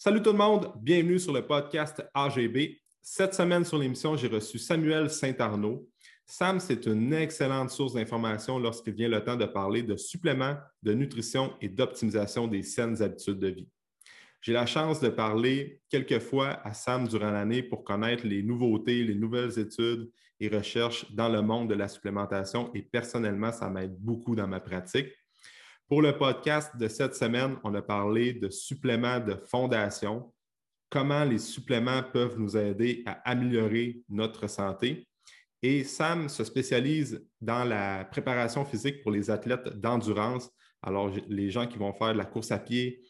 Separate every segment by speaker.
Speaker 1: Salut tout le monde, bienvenue sur le podcast AGB. Cette semaine sur l'émission, j'ai reçu Samuel Saint-Arnaud. Sam, c'est une excellente source d'information lorsqu'il vient le temps de parler de suppléments, de nutrition et d'optimisation des saines habitudes de vie. J'ai la chance de parler quelques fois à Sam durant l'année pour connaître les nouveautés, les nouvelles études et recherches dans le monde de la supplémentation et personnellement, ça m'aide beaucoup dans ma pratique. Pour le podcast de cette semaine, on a parlé de suppléments de fondation, comment les suppléments peuvent nous aider à améliorer notre santé. Et Sam se spécialise dans la préparation physique pour les athlètes d'endurance. Alors, les gens qui vont faire de la course à pied,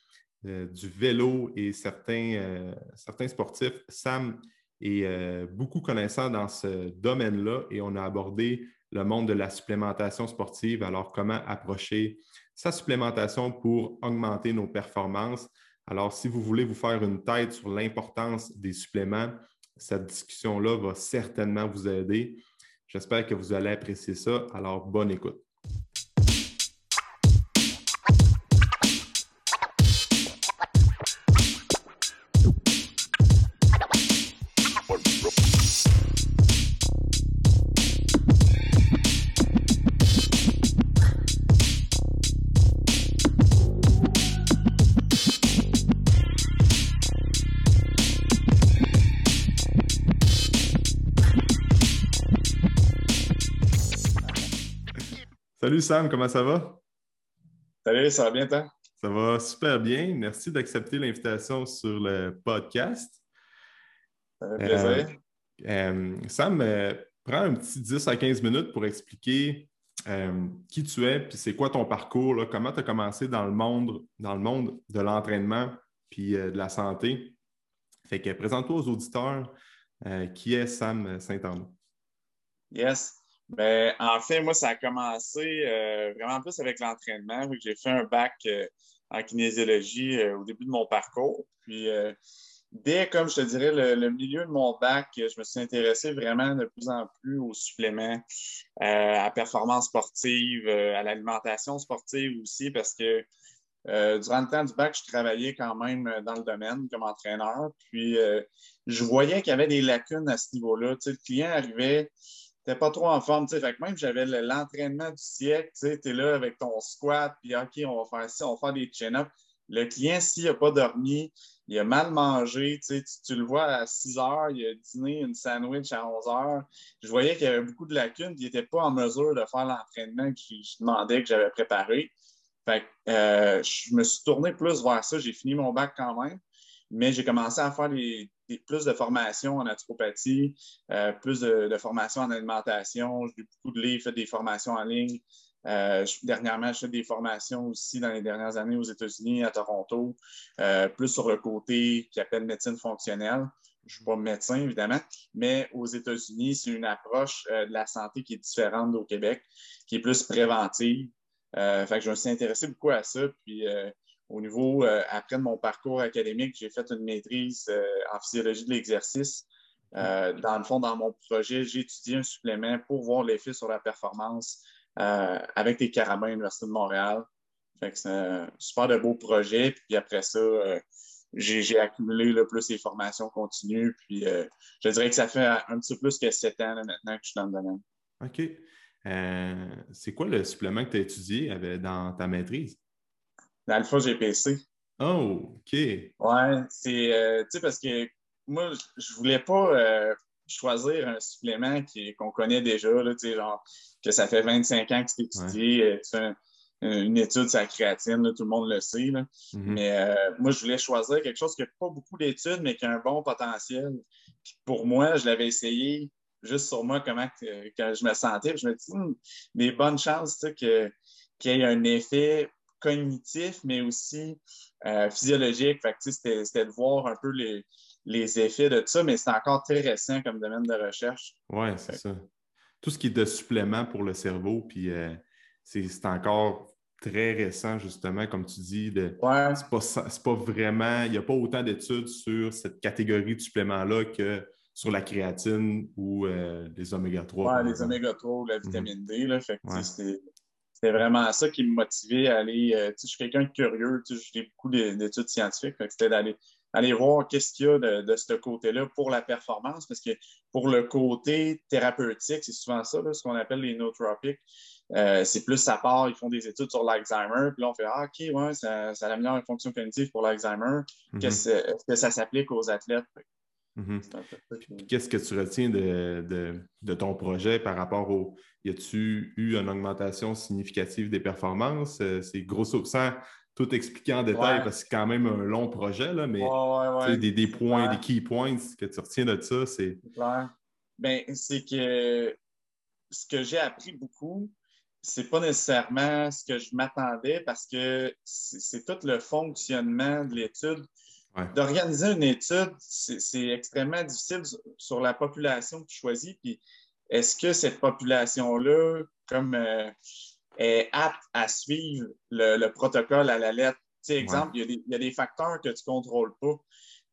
Speaker 1: euh, du vélo et certains, euh, certains sportifs. Sam est euh, beaucoup connaissant dans ce domaine-là et on a abordé le monde de la supplémentation sportive. Alors, comment approcher sa supplémentation pour augmenter nos performances. Alors, si vous voulez vous faire une tête sur l'importance des suppléments, cette discussion-là va certainement vous aider. J'espère que vous allez apprécier ça. Alors, bonne écoute. Salut Sam, comment ça va?
Speaker 2: Salut, ça va bien, toi?
Speaker 1: Ça va super bien. Merci d'accepter l'invitation sur le podcast.
Speaker 2: Ça fait plaisir.
Speaker 1: Euh, euh, Sam, euh, prends un petit 10 à 15 minutes pour expliquer qui tu es, puis c'est quoi ton parcours, comment tu as commencé dans le monde, dans le monde de l'entraînement puis de la santé? Fait que présente-toi aux auditeurs qui est Sam Saint-Arnaud.
Speaker 2: Yes. En fait, moi, ça a commencé euh, vraiment plus avec l'entraînement. J'ai fait un bac euh, en kinésiologie euh, au début de mon parcours. Puis, dès, comme je te dirais, le, milieu de mon bac, je me suis intéressé vraiment de plus en plus aux suppléments, à performance sportive, à l'alimentation sportive aussi, parce que durant le temps du bac, je travaillais quand même dans le domaine comme entraîneur. Puis, je voyais qu'il y avait des lacunes à ce niveau-là. Tu sais, le client arrivait pas trop en forme. Fait que même j'avais l'entraînement du siècle, tu es là avec ton squat, puis OK, on va faire ça, on va faire des chin-ups. Le client, s'il n'a pas dormi, il a mal mangé, tu, tu, le vois à 6 heures, il a dîné une sandwich à 11 heures. Je voyais qu'il y avait beaucoup de lacunes, il n'était pas en mesure de faire l'entraînement que je demandais, que j'avais préparé. Fait que, euh, je me suis tourné plus vers ça. J'ai fini mon bac quand même, mais j'ai commencé à faire des, plus de formation en naturopathie, euh, plus de, formation en alimentation. J'ai beaucoup de livres, fait des formations en ligne. Euh, dernièrement, je fais des formations aussi dans les dernières années aux États-Unis, à Toronto, euh, plus sur le côté qui appelle médecine fonctionnelle. Je ne suis pas médecin, évidemment, mais aux États-Unis, c'est une approche de la santé qui est différente d'au Québec, qui est plus préventive. je me suis intéressé beaucoup à ça. Puis au niveau, euh, après mon parcours académique, j'ai fait une maîtrise euh, en physiologie de l'exercice. Euh, dans le fond, dans mon projet, j'ai étudié un supplément pour voir l'effet sur la performance avec les carabins à l'Université de Montréal. c'est un super de beau projet. Puis après ça, j'ai accumulé le plus les formations continues. Puis je dirais que ça fait un petit peu plus que sept ans maintenant que je suis dans le domaine.
Speaker 1: OK. c'est quoi le supplément que tu as étudié dans ta maîtrise?
Speaker 2: L'alpha GPC.
Speaker 1: Oh, OK.
Speaker 2: Ouais, c'est, euh, tu sais, parce que moi, je voulais pas euh, choisir un supplément qu'on connaît déjà, là, tu sais, genre, que ça fait 25 ans que c'est étudié, euh, tu fais une étude sur la créatine, tout le monde le sait, là. Mm-hmm. Mais moi, je voulais choisir quelque chose qui n'a pas beaucoup d'études, mais qui a un bon potentiel. Puis pour moi, je l'avais essayé juste sur moi, comment que, je me sentais. Puis je me dis, hmm, des bonnes chances, tu sais, que, qu'il y ait un effet cognitif, mais aussi euh, physiologique. c'était, de voir un peu les, effets de tout ça, mais c'est encore très récent comme domaine de recherche.
Speaker 1: Oui, c'est ça. Tout ce qui est de supplément pour le cerveau, puis euh, c'est, encore très récent, justement, comme tu dis. De, c'est, pas, vraiment, il n'y a pas autant d'études sur cette catégorie de suppléments-là que sur la créatine ou euh, les oméga 3.
Speaker 2: Oui, les oméga 3 ou la vitamine D. Là, fait c'était vraiment ça qui me motivait à aller. Euh, je suis quelqu'un de curieux, j'ai beaucoup d'études scientifiques, c'était d'aller aller voir qu'est-ce qu'il y a de, ce côté-là pour la performance, parce que pour le côté thérapeutique, c'est souvent ça, ce qu'on appelle les nootropiques. Euh, c'est plus ça part, ils font des études sur l'Alzheimer, puis là, on fait Ah, OK, ouais, ça, ça améliore la fonction cognitive pour l'Alzheimer. Mm-hmm. Est-ce que ça s'applique aux athlètes?
Speaker 1: Mm-hmm. Qu'est-ce que tu retiens de, ton projet par rapport au. Y a-tu eu une augmentation significative des performances? Euh, c'est grosso sans tout expliquer en détail parce que c'est quand même un long projet, là, mais des, points, des key points que tu retiens de ça, c'est.
Speaker 2: Ben, c'est que ce que j'ai appris beaucoup, c'est pas nécessairement ce que je m'attendais parce que c'est tout le fonctionnement de l'étude D'organiser une étude, c'est extrêmement difficile sur la population que tu choisis. Puis est-ce que cette population-là, comme euh, est apte à suivre le, protocole à la lettre? Tu exemple, il, y a des, facteurs que tu ne contrôles pas.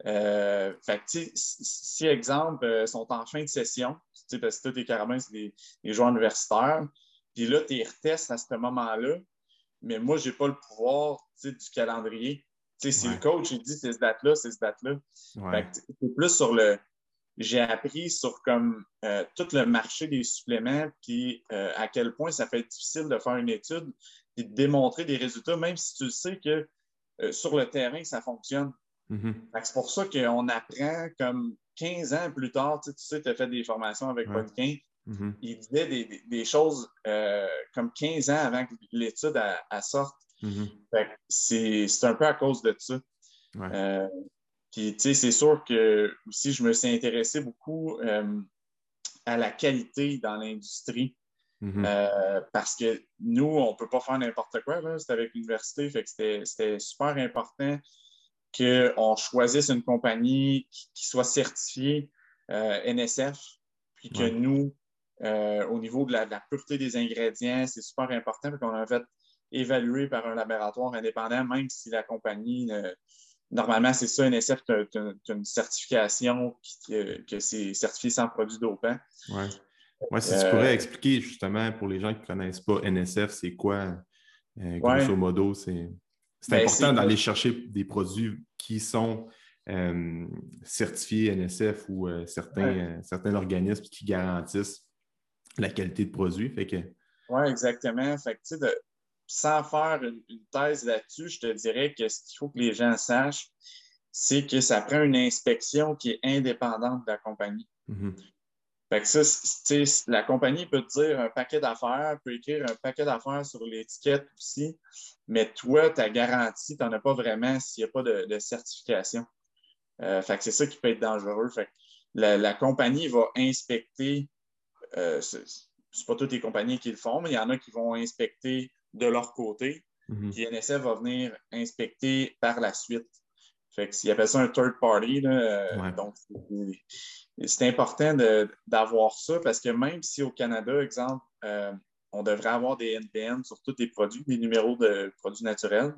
Speaker 2: Euh, fait si, exemple, euh, sont en fin de session, parce que tous tes carabins, c'est des, joueurs universitaires, puis là, tu les retestes à ce moment-là, mais moi, je n'ai pas le pouvoir du calendrier si le coach il dit c'est ce date-là, c'est ce date-là. C'est plus sur le. J'ai appris sur comme euh, tout le marché des suppléments, puis euh, à quel point ça fait difficile de faire une étude et de démontrer des résultats, même si tu sais que euh, sur le terrain, ça fonctionne. Mm-hmm. C'est pour ça qu'on apprend comme 15 ans plus tard, tu sais, tu as fait des formations avec ouais. Mm-hmm. Il disait des, choses comme 15 ans avant que l'étude sorte. Mm-hmm. C'est un peu à cause de ça. Euh, c'est sûr que aussi, je me suis intéressé beaucoup euh, à la qualité dans l'industrie. Mm-hmm. Euh, parce que nous, on ne peut pas faire n'importe quoi. C'était avec l'université, c'était super important qu'on choisisse une compagnie qui, soit certifiée NSF, puis que nous, au niveau de la, de la, pureté des ingrédients, c'est super important. qu'on a fait évalué par un laboratoire indépendant, même si la compagnie, normalement, c'est ça, NSF, tu as, une certification que c'est certifié sans produit dopant.
Speaker 1: Oui. Ouais, si tu pourrais euh, expliquer justement pour les gens qui ne connaissent pas NSF, c'est quoi, euh, grosso modo, c'est ben, important d'aller chercher des produits qui sont euh, certifiés NSF ou certains, certains organismes qui garantissent la qualité de produit. Fait que...
Speaker 2: Oui, exactement. Fait que, de, sans faire une, thèse là-dessus, je te dirais que ce qu'il faut que les gens sachent, c'est que ça prend une inspection qui est indépendante de la compagnie. Mm-hmm. Fait que ça, la compagnie peut te dire un paquet d'affaires, peut écrire un paquet d'affaires sur l'étiquette aussi, mais toi, ta garantie, tu n'en as pas vraiment s'il n'y a pas de, certification. Euh, fait que c'est ça qui peut être dangereux. Fait que la, compagnie va inspecter, euh, c'est pas toutes les compagnies qui le font, mais il y en a qui vont inspecter de leur côté. Mhm. Puis NSF va venir inspecter par la suite. Fait que s'il appelle ça un third party, euh, donc c'est important d'avoir ça parce que même si au Canada, exemple, euh, on devrait avoir des NPN sur tous les produits, des numéros de produits naturels,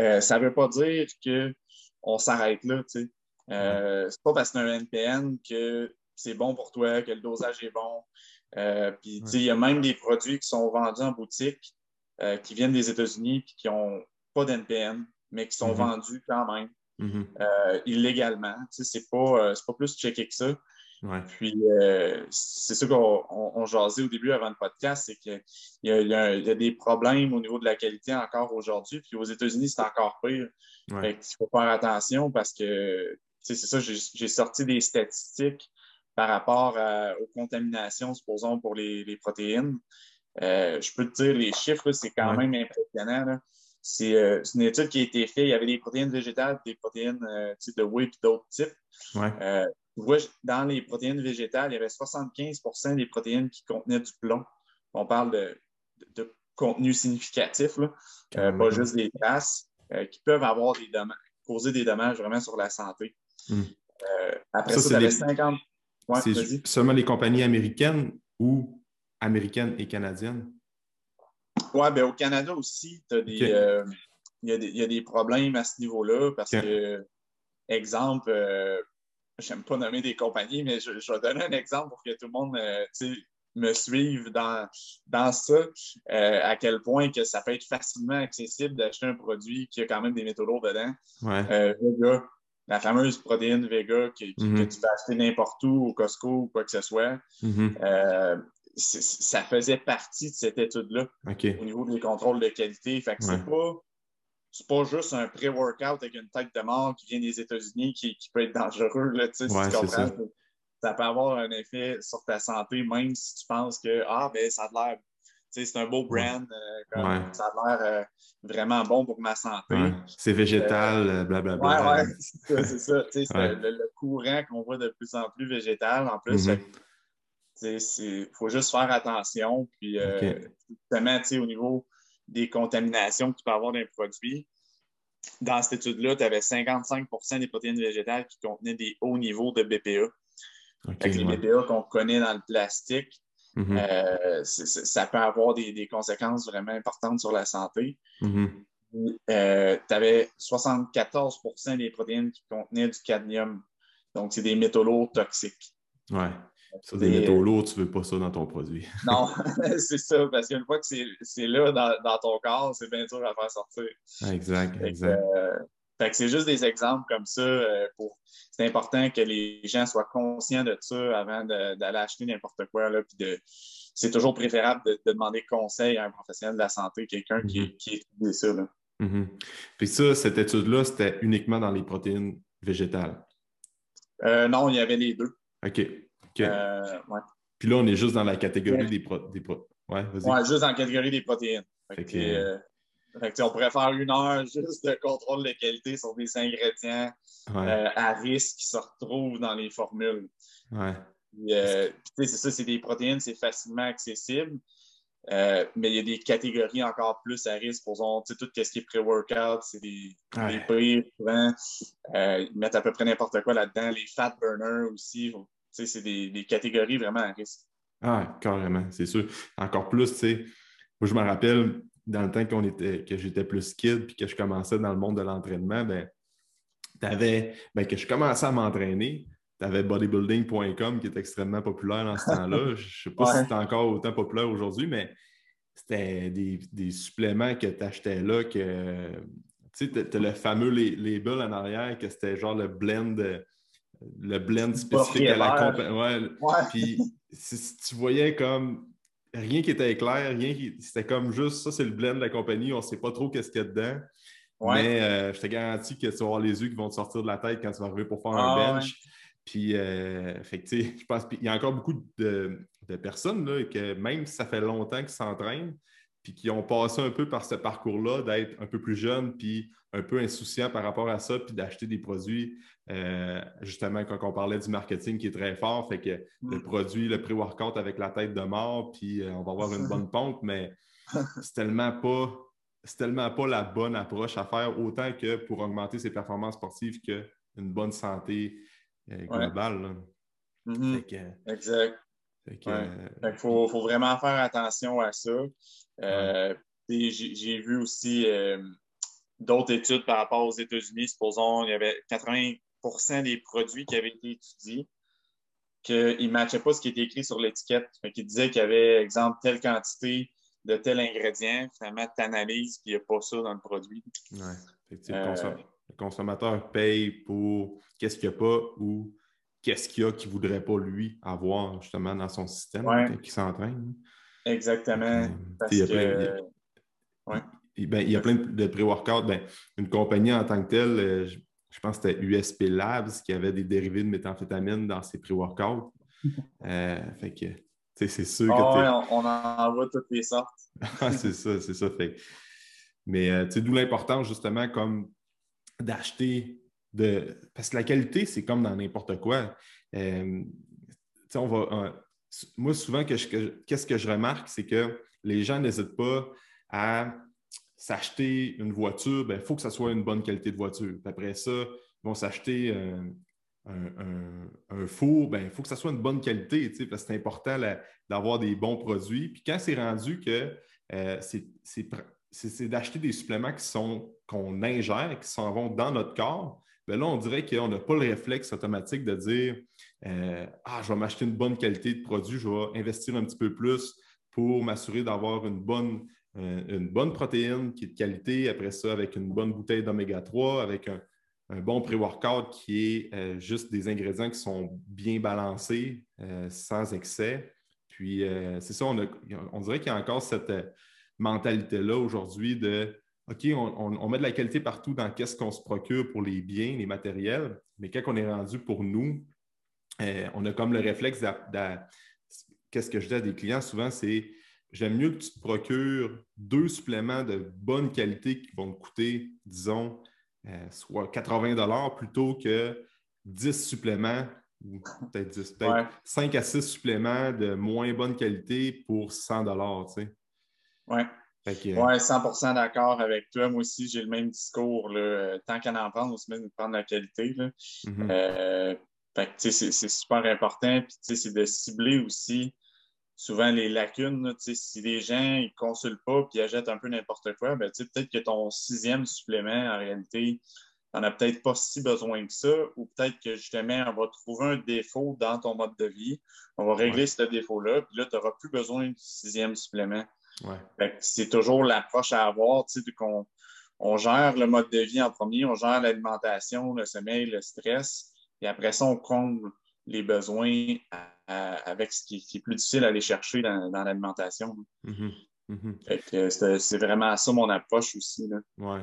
Speaker 2: euh, ça ne veut pas dire qu'on s'arrête là. Ce n'est c'est pas parce que c'est un NPN que c'est bon pour toi, que le dosage est bon. puis, il y a même des produits qui sont vendus en boutique euh, qui viennent des États-Unis et qui n'ont pas d'NPN, mais qui sont mhm. vendus quand même mhm. euh, illégalement. Tu sais, c'est pas, euh, pas plus checké que ça. Puis, c'est ça qu'on jasait au début avant le podcast, c'est qu'il y, y, a des problèmes au niveau de la qualité encore aujourd'hui. Puis aux États-Unis, c'est encore pire. Il faut faire attention parce que, c'est ça, j'ai sorti des statistiques par rapport aux contaminations, supposons, pour les, les protéines. Euh, je peux te dire, les chiffres, c'est quand même impressionnant. Euh, c'est une étude qui a été faite. Il y avait des protéines végétales, des protéines euh, de whey et d'autres types. dans les protéines végétales, il y avait 75% des protéines qui contenaient du plomb. On parle de, contenu significatif, pas juste des traces, qui peuvent avoir des dommages, causer des dommages vraiment sur la santé. Hmm. après ça, ça avait 50.
Speaker 1: c'est seulement les compagnies américaines ou américaine et canadienne?
Speaker 2: Oui, bien au Canada aussi, euh, il y, a des problèmes à ce niveau-là parce que, exemple, euh, j'aime pas nommer des compagnies, mais je, vais donner un exemple pour que tout le monde euh, me suive dans, dans ça, à quel point que ça peut être facilement accessible d'acheter un produit qui a quand même des métaux lourds dedans. la fameuse protéine Vega que,
Speaker 1: Mhm.
Speaker 2: tu peux acheter n'importe où, au Costco ou quoi que ce soit,
Speaker 1: Mhm.
Speaker 2: euh, ça faisait partie de cette étude-là au niveau des contrôles de qualité. Fait que
Speaker 1: Ouais.
Speaker 2: c'est pas. C'est pas juste un pré-workout avec une tête de mort qui vient des États-Unis qui, qui peut être dangereux, là, si tu comprends.
Speaker 1: ça.
Speaker 2: Ça peut avoir un effet sur ta santé, même si tu penses que ah ben ça a l'air. C'est un beau brand, euh, comme,
Speaker 1: Ouais.
Speaker 2: ça a l'air euh, vraiment bon pour ma santé.
Speaker 1: Ouais. C'est végétal, euh, blablabla.
Speaker 2: Ouais, ouais, c'est ça, c'est ça. Le, le courant qu'on voit de plus en plus végétal en plus.
Speaker 1: Mhm.
Speaker 2: Il faut juste faire attention. Puis, euh, justement, au niveau des contaminations que tu peux avoir dans les produits, dans cette étude-là, tu avais 55% des protéines végétales qui contenaient des hauts niveaux de BPA.
Speaker 1: OK,
Speaker 2: Fait que les
Speaker 1: ouais.
Speaker 2: BPA qu'on connaît dans le plastique,
Speaker 1: Mhm.
Speaker 2: euh, ça peut avoir des, des conséquences vraiment importantes sur la santé.
Speaker 1: Mhm.
Speaker 2: tu avais 74% des protéines qui contenaient du cadmium. Donc, c'est des métaux lourds toxiques.
Speaker 1: Ouais. Ça, des métaux lourds, tu veux pas ça dans ton produit.
Speaker 2: Non, c'est ça, parce qu'une fois que c'est là dans, dans ton corps, c'est bien dur à faire sortir.
Speaker 1: exact,
Speaker 2: Fait que,
Speaker 1: exact.
Speaker 2: euh, fait que c'est juste des exemples comme ça. euh, pour C'est important que les gens soient conscients de ça avant d'aller acheter n'importe quoi. Là, puis de... C'est toujours préférable de, de demander conseil à un professionnel de la santé, quelqu'un qui,
Speaker 1: Mhm.
Speaker 2: qui étudie ça. Là.
Speaker 1: Mhm. Puis ça, cette étude-là, c'était uniquement dans les protéines végétales?
Speaker 2: Euh, non, il y avait les deux.
Speaker 1: OK.
Speaker 2: Euh, ouais.
Speaker 1: Puis là, on est juste dans la catégorie
Speaker 2: Ouais.
Speaker 1: des, pro... des pro- Ouais, vas-y.
Speaker 2: Ouais, juste dans la catégorie des protéines. Fait
Speaker 1: Fait
Speaker 2: que, euh, fait que, on pourrait faire une heure juste de contrôle de qualité sur des ingrédients euh, à risque qui se retrouvent dans les formules. euh, c'est ça, c'est des protéines, c'est facilement accessible. Euh, mais il y a des catégories encore plus à risque. Pour exemple, tu sais, tout ce qui est pré-workout, c'est des, des pires souvent. Ils mettent à peu près n'importe quoi là-dedans. Les fat burners aussi. C'est des, des catégories vraiment à risque.
Speaker 1: Ah, carrément, c'est sûr. Encore plus, tu sais, moi, je me rappelle, dans le temps qu'on était, que j'étais plus kid puis que je commençais dans le monde de l'entraînement, ben, t'avais, ben, que je commençais à m'entraîner, tu avais bodybuilding.com qui est extrêmement populaire dans ce temps-là. Je ne sais pas si c'est encore autant populaire aujourd'hui, mais c'était des, des suppléments que tu achetais là que tu sais, tu as le fameux la- label en arrière que c'était genre le blend, le blend spécifique à la compagnie. Ouais,
Speaker 2: Ouais.
Speaker 1: puis si, tu voyais comme rien qui était clair, rien qui. C'était comme juste ça, c'est le blend de la compagnie, on ne sait pas trop qu'est-ce qu'il y a dedans.
Speaker 2: Ouais.
Speaker 1: Mais euh, je te garantis que tu vas avoir les yeux qui vont te sortir de la tête quand tu vas arriver pour faire un
Speaker 2: Ah,
Speaker 1: bench. Puis, euh, fait que, je pense qu'il y a encore beaucoup de, de personnes là, que même si ça fait longtemps qu'ils s'entraînent, puis qui ont passé un peu par ce parcours-là, d'être un peu plus jeune, puis un peu insouciant par rapport à ça, puis d'acheter des produits, euh, justement, quand on parlait du marketing qui est très fort, fait que le
Speaker 2: Mm.
Speaker 1: produit, le pré-workout avec la tête de mort, puis euh, on va avoir une bonne pompe, mais c'est tellement pas c'est tellement pas la bonne approche à faire, autant que pour augmenter ses performances sportives qu'une bonne santé euh, globale.
Speaker 2: Mhm.
Speaker 1: Fait que-
Speaker 2: Exact.
Speaker 1: fait que,
Speaker 2: Ouais. Fait qu'il faut, faut vraiment faire attention à ça. J'ai vu aussi d'autres études par rapport aux États-Unis. Supposons il y avait 80 des produits qui avaient été étudiés qu'ils ne matchaient pas ce qui était écrit sur l'étiquette. Fait qu'ils disaient qu'il y avait, exemple, telle quantité de tel ingrédient. Finalement, tu analyses qu'il n'y a pas ça dans le produit.
Speaker 1: le,
Speaker 2: Euh,
Speaker 1: le consommateur paye pour qu'est-ce qu'il n'y a pas ou qu'est-ce qu'il y a qu'il ne voudrait pas lui avoir justement dans son système
Speaker 2: Ouais.
Speaker 1: il s'entraîne.
Speaker 2: Exactement.
Speaker 1: Euh,
Speaker 2: Parce
Speaker 1: il y a
Speaker 2: que,
Speaker 1: plein- il y a-
Speaker 2: Ouais.
Speaker 1: il ben, il y a plein de de pré-workouts. Ben, une compagnie en tant que telle, euh, je, je pense que c'était USP Labs qui avait des dérivés de méthamphétamine dans ses pré-workouts. Euh, fait que, tu sais, c'est sûr que
Speaker 2: ah
Speaker 1: t'es-
Speaker 2: ouais, on, en voit toutes les sortes.
Speaker 1: Ah, c'est ça, c'est ça. Fait. que- Mais euh, tu sais, d'où l'importance, justement, comme d'acheter de. Parce que la qualité, c'est comme dans n'importe quoi. Euh, tu sais, on va. euh, moi, souvent, que je- que- qu'est-ce que je remarque, c'est que les gens n'hésitent pas à s'acheter une voiture. Il faut que ça soit une bonne qualité de voiture. Puis après ça, ils vont s'acheter euh, un, four. Il faut que ça soit une bonne qualité, parce que c'est important d'avoir des bons produits. Puis quand c'est rendu que euh, c'est- d'acheter des suppléments qu'on ingère, qui s'en vont dans notre corps, bien là, on dirait qu'on n'a pas le réflexe automatique de dire euh, Ah, je vais m'acheter une bonne qualité de produit, je vais investir un petit peu plus pour m'assurer d'avoir une bonne, une bonne protéine qui est de qualité, après ça, avec une bonne bouteille d'oméga 3, avec un, bon pré-workout qui est juste des ingrédients qui sont bien balancés, sans excès. Puis, c'est ça, on, dirait qu'il y a encore cette mentalité-là aujourd'hui de OK, on, met de la qualité partout dans qu'est-ce qu'on se procure pour les biens, les matériels, mais quand on est rendu pour nous, euh, on a comme le réflexe de, qu'est-ce que je dis à des clients souvent, c'est j'aime mieux que tu te procures deux suppléments de bonne qualité qui vont te coûter, disons, euh, soit 80 plutôt que 10 suppléments ou peut-être 10, peut 5 à 6 suppléments de moins bonne qualité pour 100 tu sais.
Speaker 2: Oui. Oui, 100 d'accord avec toi. Moi aussi, j'ai le même discours. Tant qu'à en prendre, on se met de prendre la qualité. Mm-hmm. Euh, c'est super important. Puis, c'est de cibler aussi souvent les lacunes. si les gens ne consultent pas et achètent un peu n'importe quoi, ben, peut-être que ton sixième supplément, en réalité, tu n'en as peut-être pas si besoin que ça, ou peut-être que justement, on va trouver un défaut dans ton mode de vie. On va régler ce défaut-là, puis là, tu n'auras plus besoin du sixième supplément. C'est toujours l'approche à avoir, qu'on on gère le mode de vie en premier, on gère l'alimentation, le sommeil, le stress, et après ça, on comble les besoins avec ce qui, est plus difficile à aller chercher dans, l'alimentation. Mm-hmm. Mm-hmm. C'est vraiment ça mon approche aussi. Là.
Speaker 1: Ouais.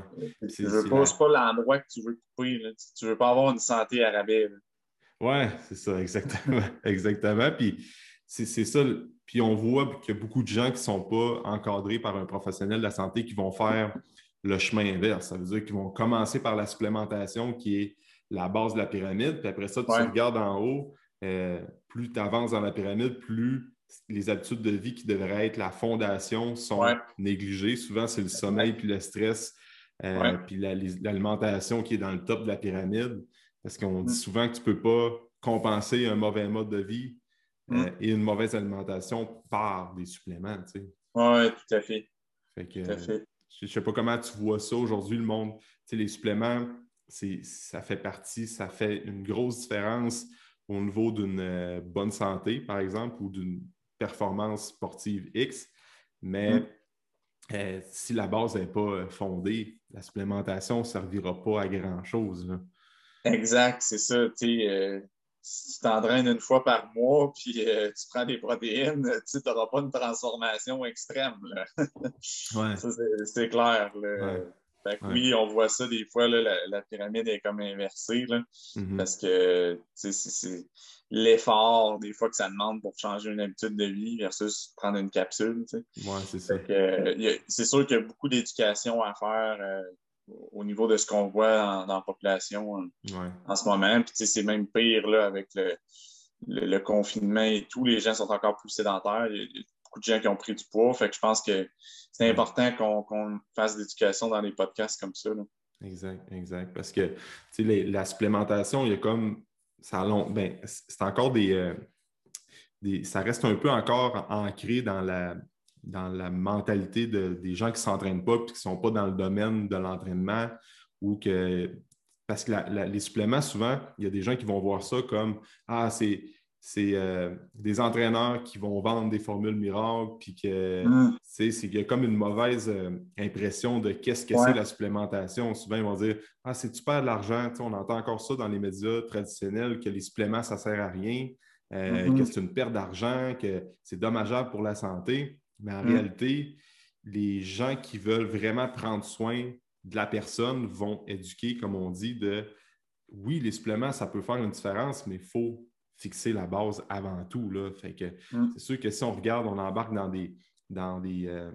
Speaker 2: Tu veux pas, pas l'endroit que tu veux couper. Là. Tu veux pas avoir une santé à rabais.
Speaker 1: Oui, c'est ça, exactement. exactement. Puis c'est ça. Puis on voit qu'il y a beaucoup de gens qui ne sont pas encadrés par un professionnel de la santé qui vont faire le chemin inverse. Ça veut dire qu'ils vont commencer par la supplémentation qui est la base de la pyramide. Puis après ça, tu regardes en haut, euh, plus tu avances dans la pyramide, plus les habitudes de vie qui devraient être la fondation sont négligées. Souvent, c'est le sommeil puis le stress, euh, puis l'alimentation qui est dans le top de la pyramide. Parce qu'on dit mm. souvent que tu ne peux pas compenser un mauvais mode de vie euh, mm. et une mauvaise alimentation par des suppléments. Tu sais.
Speaker 2: Oui, tout à fait.
Speaker 1: Je ne sais pas comment tu vois ça aujourd'hui, le monde. Tu les suppléments, ça fait partie, ça fait une grosse différence au niveau d'une euh, bonne santé, par exemple, ou d'une performance sportive X. Mais mm. euh, si la base n'est pas fondée, la supplémentation ne servira pas à grand-chose.
Speaker 2: Exact, c'est ça. Si tu t'entraînes une fois par mois puis euh, tu prends des protéines, tu n'auras pas une transformation extrême. c'est clair. Oui, on voit ça des fois, la, pyramide est comme inversée. Mm-hmm. Parce que c'est l'effort des fois que ça demande pour changer une habitude de vie versus prendre une capsule.
Speaker 1: c'est ça.
Speaker 2: C'est sûr qu'il y a beaucoup d'éducation à faire. Euh, au niveau de ce qu'on voit dans la population euh, en ce moment. Puis c'est même pire là, avec le, confinement et tout. Les gens sont encore plus sédentaires. Beaucoup de gens qui ont pris du poids. Fait que je pense que c'est important qu'on fasse de l'éducation dans les podcasts comme ça.
Speaker 1: Exact, exact. Parce que la supplémentation, il y a comme. Ça ben, c'est encore euh, des, Ça reste un peu encore ancré dans la, dans la mentalité des gens qui ne s'entraînent pas et qui ne sont pas dans le domaine de l'entraînement ou que. Parce que les suppléments, souvent, il y a des gens qui vont voir ça comme Ah, c'est. Euh, des entraîneurs qui vont vendre des formules miracles, puis que mm. c'est qu'il y a comme une mauvaise euh, impression de qu'est-ce que c'est la supplémentation. Souvent, ils vont dire Ah, c'est super de l'argent. On entend encore ça dans les médias traditionnels, que les suppléments, ça ne sert à rien, euh, mm-hmm. que c'est une perte d'argent, que c'est dommageable pour la santé. Mais en mm. réalité, les gens qui veulent vraiment prendre soin de la personne vont éduquer, comme on dit, de oui, les suppléments, ça peut faire une différence, mais il faut fixer la base avant tout. Là. Fait que mm. c'est sûr que si on regarde, on embarque dans des, dans des, euh,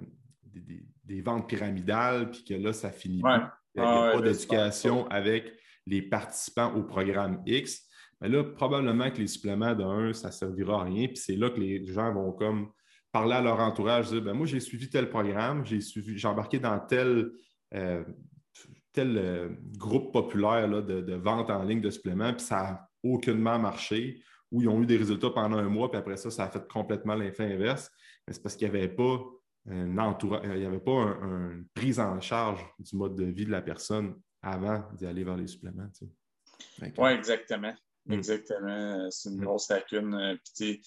Speaker 1: des, ventes pyramidales, puis que là, ça finit pas. Il n'y a, ah pas d'éducation avec les participants au programme X. Mais là, probablement que les suppléments d'un, ça ne servira à rien. Puis c'est là que les gens vont comme parler à leur entourage, dire ben, Moi, j'ai suivi tel programme, j'ai suivi, j'ai embarqué dans tel, euh, tel euh, groupe populaire de, vente en ligne de suppléments, puis ça aucunement marché, ou ils ont eu des résultats pendant un mois, puis après ça, ça a fait complètement l'effet inverse. Mais c'est parce qu'il n'y avait pas un entourage, il n'y avait pas une prise en charge du mode de vie de la personne avant d'y aller vers les suppléments.
Speaker 2: Oui, exactement. Hmm. Exactement. C'est une hmm. grosse lacune. Puis,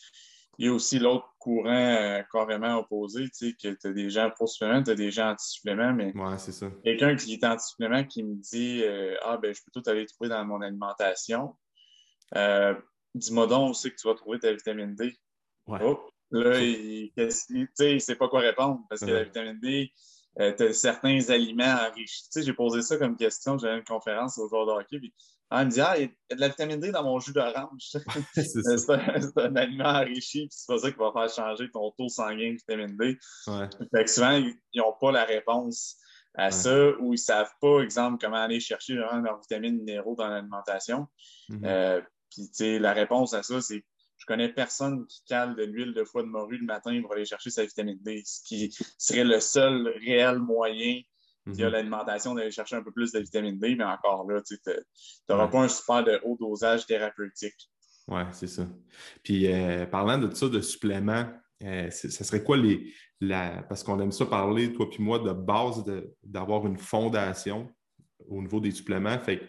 Speaker 2: il y a aussi l'autre courant euh, carrément opposé, tu sais, que tu as des gens pro-supplément, tu as des gens anti-supplément, mais
Speaker 1: ouais, c'est ça.
Speaker 2: quelqu'un qui est anti-supplément qui me dit euh, Ah, ben, je peux tout aller trouver dans mon alimentation. Euh, dis-moi donc aussi que tu vas trouver ta vitamine D.
Speaker 1: Ouais.
Speaker 2: là, il ne sait pas quoi répondre parce que la vitamine D, tu as certains aliments enrichis. J'ai posé ça comme question, j'avais une conférence au jour de hockey, puis ah, il me dit Ah, il y a de la vitamine D dans mon jus d'orange. c'est un, un, aliment enrichi, c'est pas ça qui va faire changer ton taux sanguin de vitamine D. Fait que souvent, ils n'ont pas la réponse à ça ou ils ne savent pas, exemple, comment aller chercher vraiment leurs vitamines minéraux dans l'alimentation.
Speaker 1: Mhm.
Speaker 2: euh, puis, tu sais, la réponse à ça, c'est je connais personne qui cale de l'huile de foie de morue le matin pour aller chercher sa vitamine D, ce qui serait le seul réel moyen via
Speaker 1: Mhm.
Speaker 2: l'alimentation d'aller chercher un peu plus de vitamine D, mais encore là, tu n'auras pas un super de haut dosage thérapeutique.
Speaker 1: Oui, c'est ça. Puis euh, parlant de ça, de suppléments, euh, ce serait quoi les. La, parce qu'on aime ça parler, toi puis moi, de base d'avoir une fondation au niveau des suppléments. Fait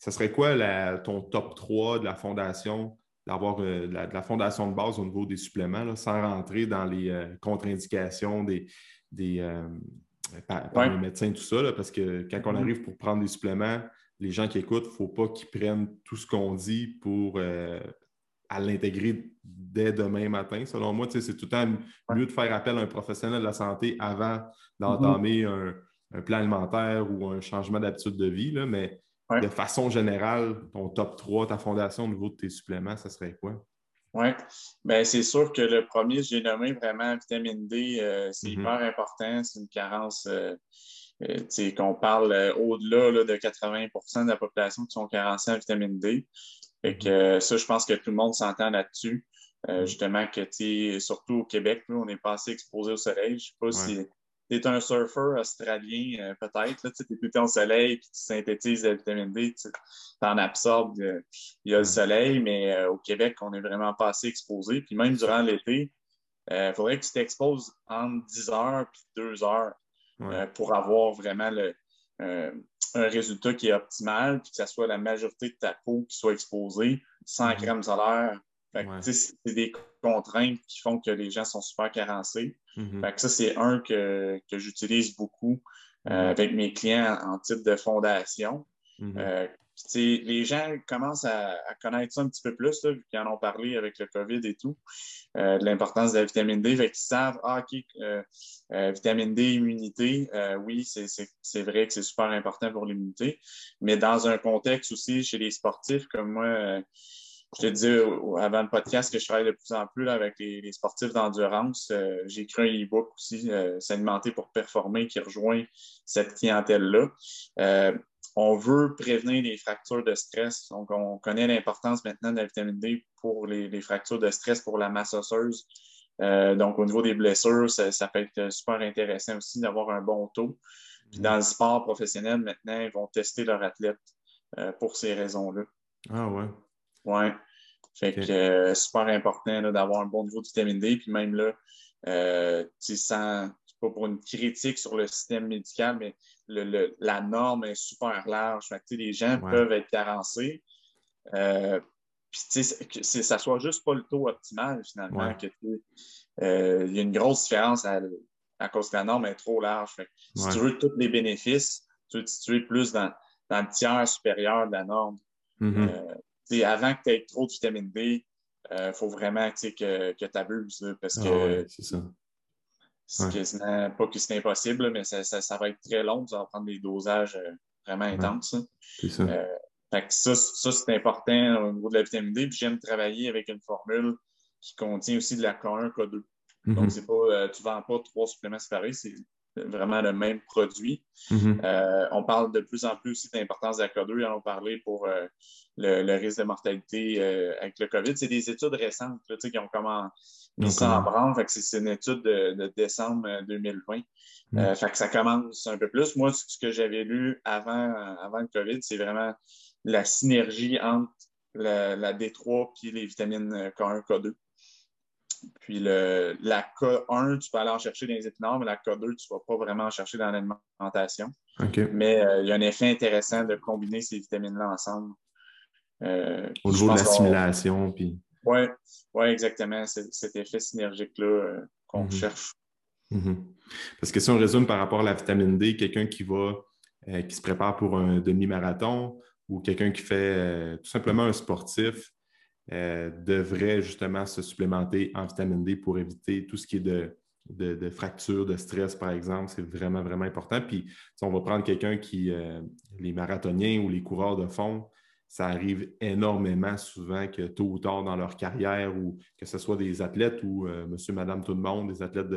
Speaker 1: ce serait quoi la- ton top 3 de la fondation, d'avoir euh, de la, de la fondation de base au niveau des suppléments, là, sans rentrer dans les euh, contre-indications des, des, euh, par, par
Speaker 2: Ouais.
Speaker 1: les médecins, tout ça, là, parce que quand on
Speaker 2: Mhm.
Speaker 1: arrive pour prendre des suppléments, les gens qui écoutent, il ne faut pas qu'ils prennent tout ce qu'on dit pour à l'intégrer dès demain matin. Selon moi, c'est tout le temps mieux de faire appel à un professionnel de la santé avant d'entamer un, un plan alimentaire ou un changement d'habitude de vie. là, mais
Speaker 2: Ouais.
Speaker 1: de façon générale, ton top 3, ta fondation au niveau de tes suppléments, ça serait quoi?
Speaker 2: Oui, bien, c'est sûr que le premier, j'ai nommé vraiment vitamine D, euh, c'est
Speaker 1: Mhm.
Speaker 2: hyper important. C'est une carence, euh, euh, tu sais, qu'on parle euh, au-delà là, de 80% de la population qui sont carencées en vitamine D. Fait que euh, ça, je pense que tout le monde s'entend là-dessus.
Speaker 1: Mhm.
Speaker 2: justement, que tu sais, surtout au Québec, là, on n'est pas assez exposé au soleil. Je sais pas
Speaker 1: Ouais.
Speaker 2: si es un surfeur australien, euh, peut-être. là, Tu es temps au soleil puis tu synthétises la vitamine D, tu en absorbes. euh, il y a le
Speaker 1: Ouais.
Speaker 2: soleil, mais euh, au Québec, on n'est vraiment pas assez exposé. Puis même durant l'été, il faudrait que tu t'exposes entre 10 heures et 2 heures
Speaker 1: Ouais.
Speaker 2: pour avoir vraiment le, euh, un résultat qui est optimal, puis que ça soit la majorité de ta peau qui soit exposée sans crème solaire.
Speaker 1: Ouais.
Speaker 2: tu C'est des contraintes qui font que les gens sont super carencés.
Speaker 1: Mhm.
Speaker 2: Fait que ça, c'est un que, que j'utilise beaucoup euh,
Speaker 1: Mhm.
Speaker 2: avec mes clients en, type de fondation.
Speaker 1: Mhm.
Speaker 2: Euh, les gens commencent à, à connaître ça un petit peu plus, là, vu qu'ils en ont parlé avec le COVID et tout, euh, de l'importance de la vitamine D. Fait qu'ils savent, ah, OK, euh, euh, vitamine D, immunité, oui, c'est- c'est c'est vrai que c'est super important pour l'immunité, mais dans un contexte aussi chez les sportifs comme moi, je te au- avant le podcast que je travaille de plus en plus là, avec les, les sportifs d'endurance. Euh, J'ai écrit un e-book aussi, euh, S'alimenter pour performer, qui rejoint cette clientèle-là. Euh, on veut prévenir les fractures de stress. Donc, on connaît l'importance maintenant de la vitamine D pour les, les fractures de stress pour la masse osseuse. Euh, donc, au niveau des blessures, ça, ça peut être super intéressant aussi d'avoir un bon taux. Puis dans le sport professionnel, maintenant, ils vont tester leurs athlètes euh, pour ces raisons-là.
Speaker 1: Ah ouais.
Speaker 2: Ouais. Fait que euh, super important d'avoir un bon niveau de vitamine D. Puis même là, euh, tu sais, sans, c'est pas pour une critique sur le système médical, mais le, le- la norme est super large. Fait que, les gens
Speaker 1: Ouais.
Speaker 2: peuvent être carencés. Euh, puis, ça soit juste pas le taux optimal, finalement.
Speaker 1: Ouais.
Speaker 2: que, euh, Il y a une grosse différence à, à cause que la norme est trop large. Fait que si
Speaker 1: Ouais.
Speaker 2: tu veux tous les bénéfices, tu veux te situer plus dans, dans le tiers supérieur de la norme.
Speaker 1: Mhm.
Speaker 2: Euh, avant que tu aies trop de vitamine D, il faut vraiment que, que tu abuses. là, parce
Speaker 1: Ah
Speaker 2: que
Speaker 1: ouais, c'est ça.
Speaker 2: c'est
Speaker 1: Ouais.
Speaker 2: quasiment pas que c'est impossible, là, mais ça, ça- ça va être très long. Ça va prendre des dosages euh, vraiment intenses. là.
Speaker 1: C'est ça.
Speaker 2: Euh, fait que ça, ça c'est important au niveau de la vitamine D. Puis j'aime travailler avec une formule qui contient aussi de la K1, K2.
Speaker 1: Mhm.
Speaker 2: Donc, c'est pas, euh, tu ne vends pas trois suppléments séparés, c'est vraiment le même produit.
Speaker 1: Mhm.
Speaker 2: Euh, on parle de plus en plus aussi de l'importance de la K2. Ils en ont parlé pour euh, le, le risque de mortalité euh, avec le COVID. C'est des études récentes là, qui ont comment, mis ça en branle. C'est une étude de, de décembre euh, 2020.
Speaker 1: Mm.
Speaker 2: Euh, fait que ça commence un peu plus. Moi, ce que j'avais lu avant, avant le COVID, c'est vraiment la synergie entre la, la D3 et les vitamines euh, K1, K2. Puis le, la K1, tu peux aller en chercher dans les épinards, mais la K2, tu ne vas pas vraiment en chercher dans l'alimentation. Mais euh, il y a un effet intéressant de combiner ces vitamines-là ensemble. Euh,
Speaker 1: Au niveau de l'assimilation, puis.
Speaker 2: Oui, ouais, exactement. Cet effet synergique-là euh, qu'on mhm. cherche.
Speaker 1: Mhm. Parce que si on résume par rapport à la vitamine D, quelqu'un qui va qui se prépare pour un demi-marathon ou quelqu'un qui fait tout simplement un sportif devrait justement se supplémenter en vitamine D pour éviter tout ce qui est de de, de fractures, de stress, par exemple, c'est vraiment, vraiment important. Puis, si on va prendre quelqu'un qui, euh, les marathoniens ou les coureurs de fond, ça arrive énormément souvent que tôt ou tard dans leur carrière, ou que ce soit des athlètes ou euh, monsieur, madame, tout le monde, des athlètes,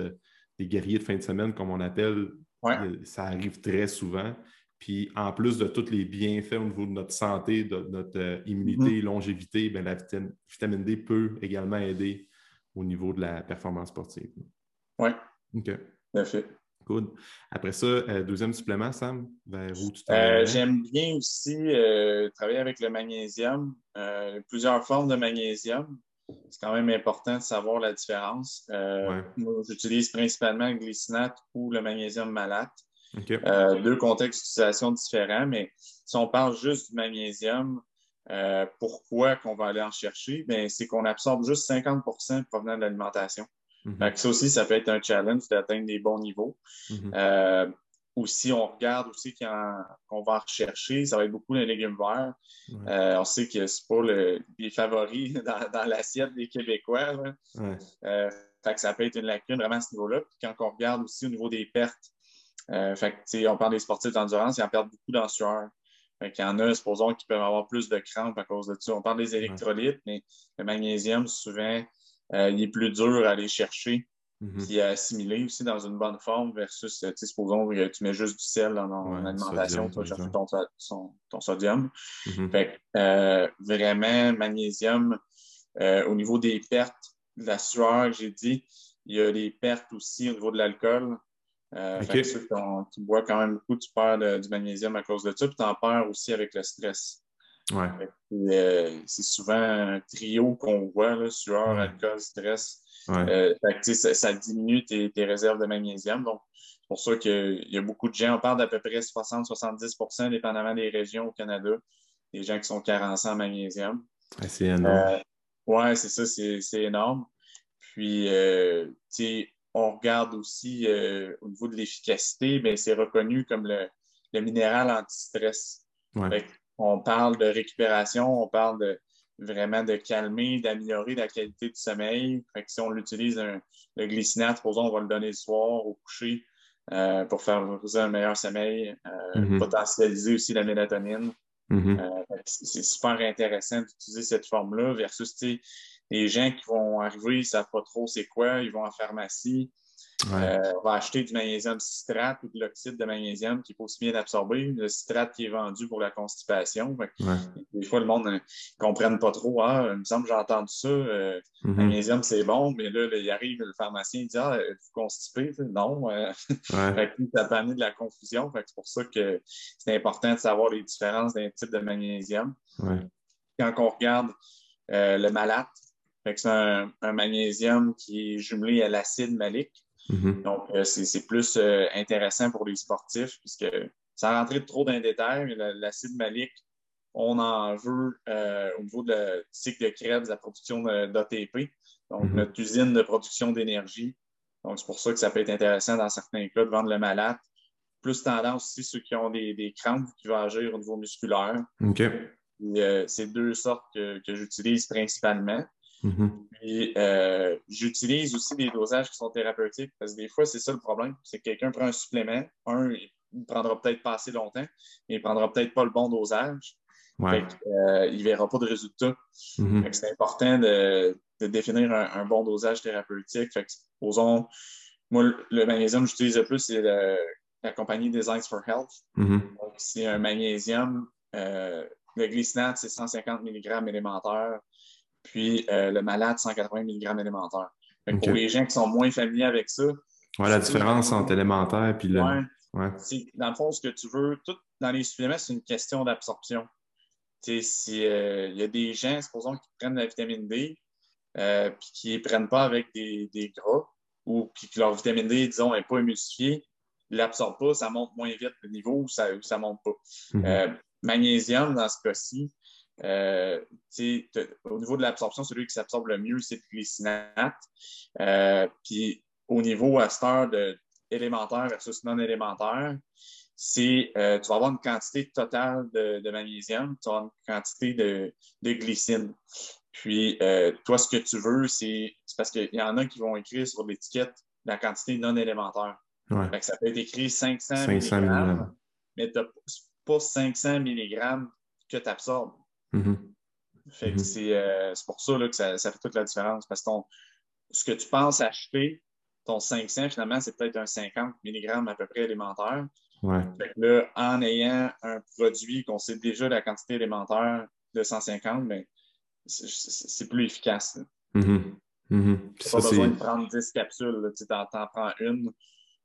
Speaker 1: des guerriers de fin de semaine, comme on appelle, euh, ça arrive très souvent. Puis en plus de tous les bienfaits au niveau de notre santé, de notre immunité, mm-hmm. longévité, bien, la vitamine D peut également aider au niveau de la performance sportive.
Speaker 2: Oui.
Speaker 1: OK.
Speaker 2: fait.
Speaker 1: Good. Après ça, euh, deuxième supplément, Sam, vers où tu
Speaker 2: euh, J'aime bien aussi euh, travailler avec le magnésium, plusieurs formes de magnésium. C'est quand même important de savoir la différence. j'utilise principalement le glycinate ou le magnésium malate. Deux contextes d'utilisation différents, mais si on parle juste du magnésium, pourquoi qu'on va aller en chercher? c'est qu'on absorbe juste 50% provenant de l'alimentation. Mhm. Ça aussi, ça peut être un challenge d'atteindre des bons niveaux. Euh, ou si on regarde aussi qu'on va rechercher, ça va être beaucoup les légumes verts. Euh, on sait que c'est pas le, les favoris dans, l'assiette des Québécois. Euh, ça peut être une lacune vraiment à ce niveau-là. quand on regarde aussi au niveau des pertes, fait on parle des sportifs d'endurance, ils en perdent beaucoup dans le sueur. Il y en a, supposons, qui peuvent avoir plus de crampes à cause de ça. On parle des électrolytes, mais le magnésium, souvent, euh, il est plus dur à aller chercher et mhm. à assimiler aussi dans une bonne forme versus, supposons que tu mets juste du sel dans ton alimentation, tu vas chercher ton, sodium. Mhm. Euh, vraiment, magnésium, euh, au niveau des pertes, de la sueur, j'ai dit, il y a des pertes aussi au niveau de l'alcool. Euh, ceux qui, boivent quand même beaucoup, tu perds du magnésium à cause de ça, puis tu en perds aussi avec le stress.
Speaker 1: Ouais.
Speaker 2: c'est souvent un trio qu'on voit, là, sueur, alcool, stress. Euh, ça, diminue tes, réserves de magnésium. Donc, c'est pour ça qu'il y a beaucoup de gens, on parle d'à peu près 60-70% dépendamment des régions au Canada, des gens qui sont carencés en magnésium.
Speaker 1: c'est énorme. Euh,
Speaker 2: oui, c'est ça, c'est énorme. Puis, euh, on regarde aussi au niveau de l'efficacité, mais c'est reconnu comme le, minéral anti-stress on parle de récupération, on parle de vraiment de calmer, d'améliorer la qualité du sommeil. si on l'utilise, le glycinate, supposons, on va le donner le soir au coucher euh, pour favoriser un meilleur sommeil, euh, mm-hmm. potentialiser aussi la mélatonine. Mm-hmm. Euh, c'est super intéressant d'utiliser cette forme-là versus les gens qui vont arriver, ils ne savent pas trop c'est quoi, ils vont en pharmacie, euh, on va acheter du magnésium citrate ou de l'oxyde de magnésium qui est aussi bien absorbé. Le citrate qui est vendu pour la constipation. Des fois, le monde ne comprenne pas trop. Ah, il me semble que j'ai entendu ça. Euh, mm-hmm. Magnésium, c'est bon, mais là, il arrive le pharmacien il dit Ah, vous constipez? Non. Euh, ça peut amener de la confusion. C'est pour ça que c'est important de savoir les différences d'un type de magnésium. Quand on regarde le malate, c'est un, un, magnésium qui est jumelé à l'acide malique. Mm-hmm. Donc, euh, c'est plus euh, intéressant pour les sportifs puisque sans rentrer trop dans les détails, mais l'acide malique, on en veut euh, au niveau du cycle de Krebs, la production d'ATP, donc mm-hmm. notre usine de production d'énergie. Donc, c'est pour ça que ça peut être intéressant dans certains cas de vendre le malade. Plus tendance aussi ceux qui ont des, des crampes qui vont agir au niveau musculaire. c'est deux sortes que j'utilise principalement. Mm-hmm. Euh, j'utilise aussi des dosages qui sont thérapeutiques parce que des fois, c'est ça le problème. C'est que quelqu'un prend un supplément, un, il ne prendra peut-être pas assez longtemps, mais il ne prendra peut-être pas le bon dosage. Euh, il ne verra pas de résultat. Mm-hmm. C'est important de, définir un, bon dosage thérapeutique. Fait supposons, moi, le magnésium que j'utilise le plus, c'est la compagnie Designs for Health. Mm-hmm. c'est un magnésium. Euh, le glycinate, c'est 150 mg élémentaire puis euh, le malade, 180 mg élémentaire. Pour les gens qui sont moins familiers avec ça.
Speaker 1: Ouais, la différence entre élémentaire et le.
Speaker 2: Ouais. Dans le fond, ce que tu veux, tout dans les suppléments, c'est une question d'absorption. Si euh, il y a des gens, supposons, qui prennent la vitamine D, euh, puis qui ne prennent pas avec des, gras, ou puis que leur vitamine D, disons, n'est pas émulsifiée, ils ne l'absorbent pas, ça monte moins vite le niveau ou ça ne monte pas. Mhm. magnésium, dans ce cas-ci, Euh, au niveau de l'absorption, celui qui s'absorbe le mieux, c'est le glycinate. Euh, puis au niveau à cette heure de élémentaire versus non élémentaire, c'est euh, tu vas avoir une quantité totale de, magnésium, tu vas avoir une quantité de, glycine. Puis toi, ce que tu veux, c'est parce qu'il y en a qui vont écrire sur l'étiquette la quantité non élémentaire. ça peut être écrit 500, 500 mg, mais tu n'as pas 500 mg que tu absorbes. Mm-hmm. Mm-hmm. Euh, c'est pour ça que ça, fait toute la différence. Parce que ce que tu penses acheter, ton 500, finalement, c'est peut-être un 50 mg à peu près élémentaire. en ayant un produit qu'on sait déjà la quantité élémentaire de 150, mais c'est plus efficace. Mm-hmm. Tu n'as pas besoin de prendre 10 capsules. Tu en, prends une,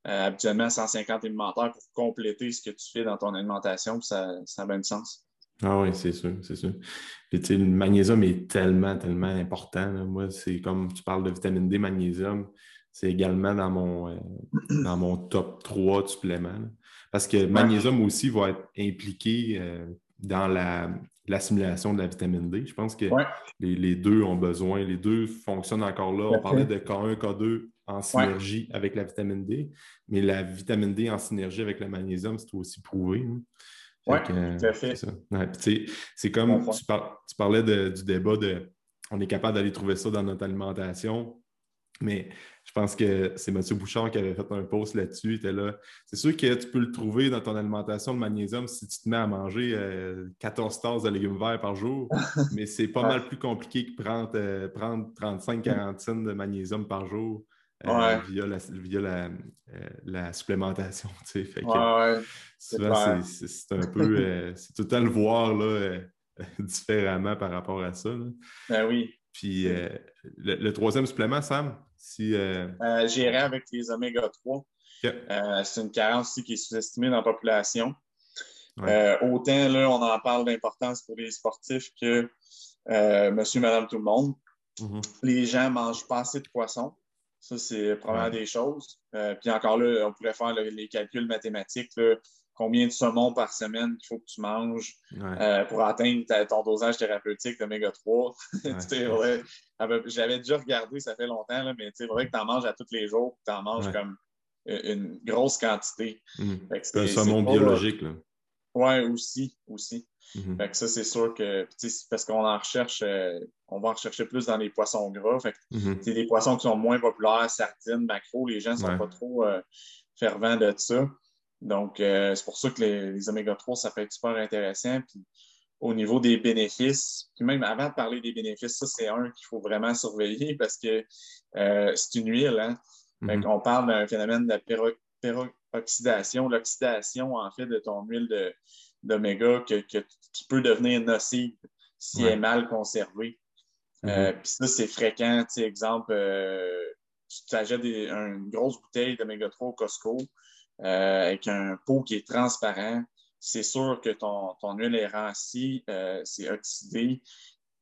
Speaker 2: euh, habituellement 150 élémentaires pour compléter ce que tu fais dans ton alimentation, ça, ça a bien du sens.
Speaker 1: Ah oui, c'est sûr, c'est sûr. le magnésium est tellement, tellement important. Moi, c'est comme tu parles de vitamine D, magnésium, c'est également dans mon, euh, dans mon top 3 de suppléments. Parce que le magnésium aussi va être impliqué euh, dans l'assimilation de la vitamine D. Je pense que les, deux ont besoin, les deux fonctionnent encore là. On parlait de K1, K2 en synergie avec la vitamine D, mais la vitamine D en synergie avec le magnésium, c'est aussi prouvé. Hein.
Speaker 2: Oui, tout à fait.
Speaker 1: C'est comme tu, parlais du débat de on est capable d'aller trouver ça dans notre alimentation, mais je pense que c'est M. Bouchard qui avait fait un post là-dessus. était là. C'est sûr que tu peux le trouver dans ton alimentation, le magnésium, si tu te mets à manger 14 euh, tasses de légumes verts par jour, mais c'est pas mal plus compliqué que prendre, euh, prendre 35-40 cents de magnésium par jour. Euh, via, la, via la, la supplémentation. Fait c'est un peu. c'est tout le temps le voir là, différemment par rapport à ça.
Speaker 2: Ben oui.
Speaker 1: Puis le, troisième supplément, Sam, si,
Speaker 2: euh... euh J'irai avec les oméga 3. Euh, c'est une carence aussi qui est sous-estimée dans la population. Euh, autant, là, on en parle d'importance pour les sportifs que monsieur, madame, tout le monde. Mm-hmm. Les gens mangent pas assez de poissons. Ça, c'est première des choses. puis encore là, on pourrait faire les calculs mathématiques. combien de saumon par semaine qu'il faut que tu manges pour atteindre ton dosage thérapeutique d'oméga 3. ouais. J'avais déjà regardé, ça fait longtemps, là, mais c'est vrai que tu en manges à tous les jours, tu en manges comme une grosse quantité.
Speaker 1: Mmh. C'est un saumon biologique. Là.
Speaker 2: Oui, aussi. aussi. Mmh. ça, c'est sûr que parce qu'on en recherche, euh, on va en rechercher plus dans les poissons gras. Fait mmh. Les poissons qui sont moins populaires, sardines, macro, les gens ne sont pas trop euh, fervents de ça. Donc, euh, c'est pour ça que les, les oméga 3, ça peut être super intéressant. Puis, au niveau des bénéfices. Puis même avant de parler des bénéfices, ça, c'est un qu'il faut vraiment surveiller parce que c'est une huile. Hein? Mm-hmm. On parle d'un phénomène de peroxydation, l'oxydation, en fait, de ton huile d'oméga qui peut devenir nocive si elle est mal conservée. Euh, puis ça, c'est fréquent. Exemple, euh, tu achètes une grosse bouteille d'oméga 3 au Costco avec un pot qui est transparent c'est sûr que ton, ton huile est rancie, euh, c'est oxydé.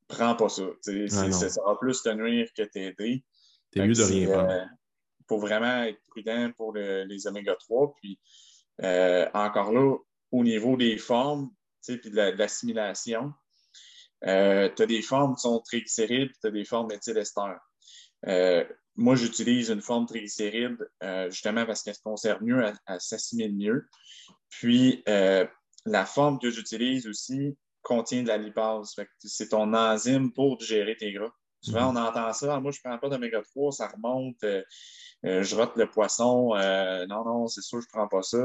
Speaker 2: Prends pas ça. ça va plus te nuire que t'aider.
Speaker 1: T'es mieux de rien prendre. Il
Speaker 2: euh, faut vraiment être prudent pour les oméga 3. Puis euh, encore là, au niveau des formes, puis de l'assimilation, tu as des formes qui sont triglycérides, puis tu as des formes d'éthylester. moi, j'utilise une forme triglycéride justement parce qu'elle se conserve mieux, elle s'assimile mieux. Puis, euh, la forme que j'utilise aussi contient de la lipase. C'est ton enzyme pour digérer tes gras. Souvent, mhm. on entend ça. Ah, moi, je ne prends pas d'oméga 3, ça remonte, euh, euh, je rote le poisson. non, non, c'est sûr, je ne prends pas ça.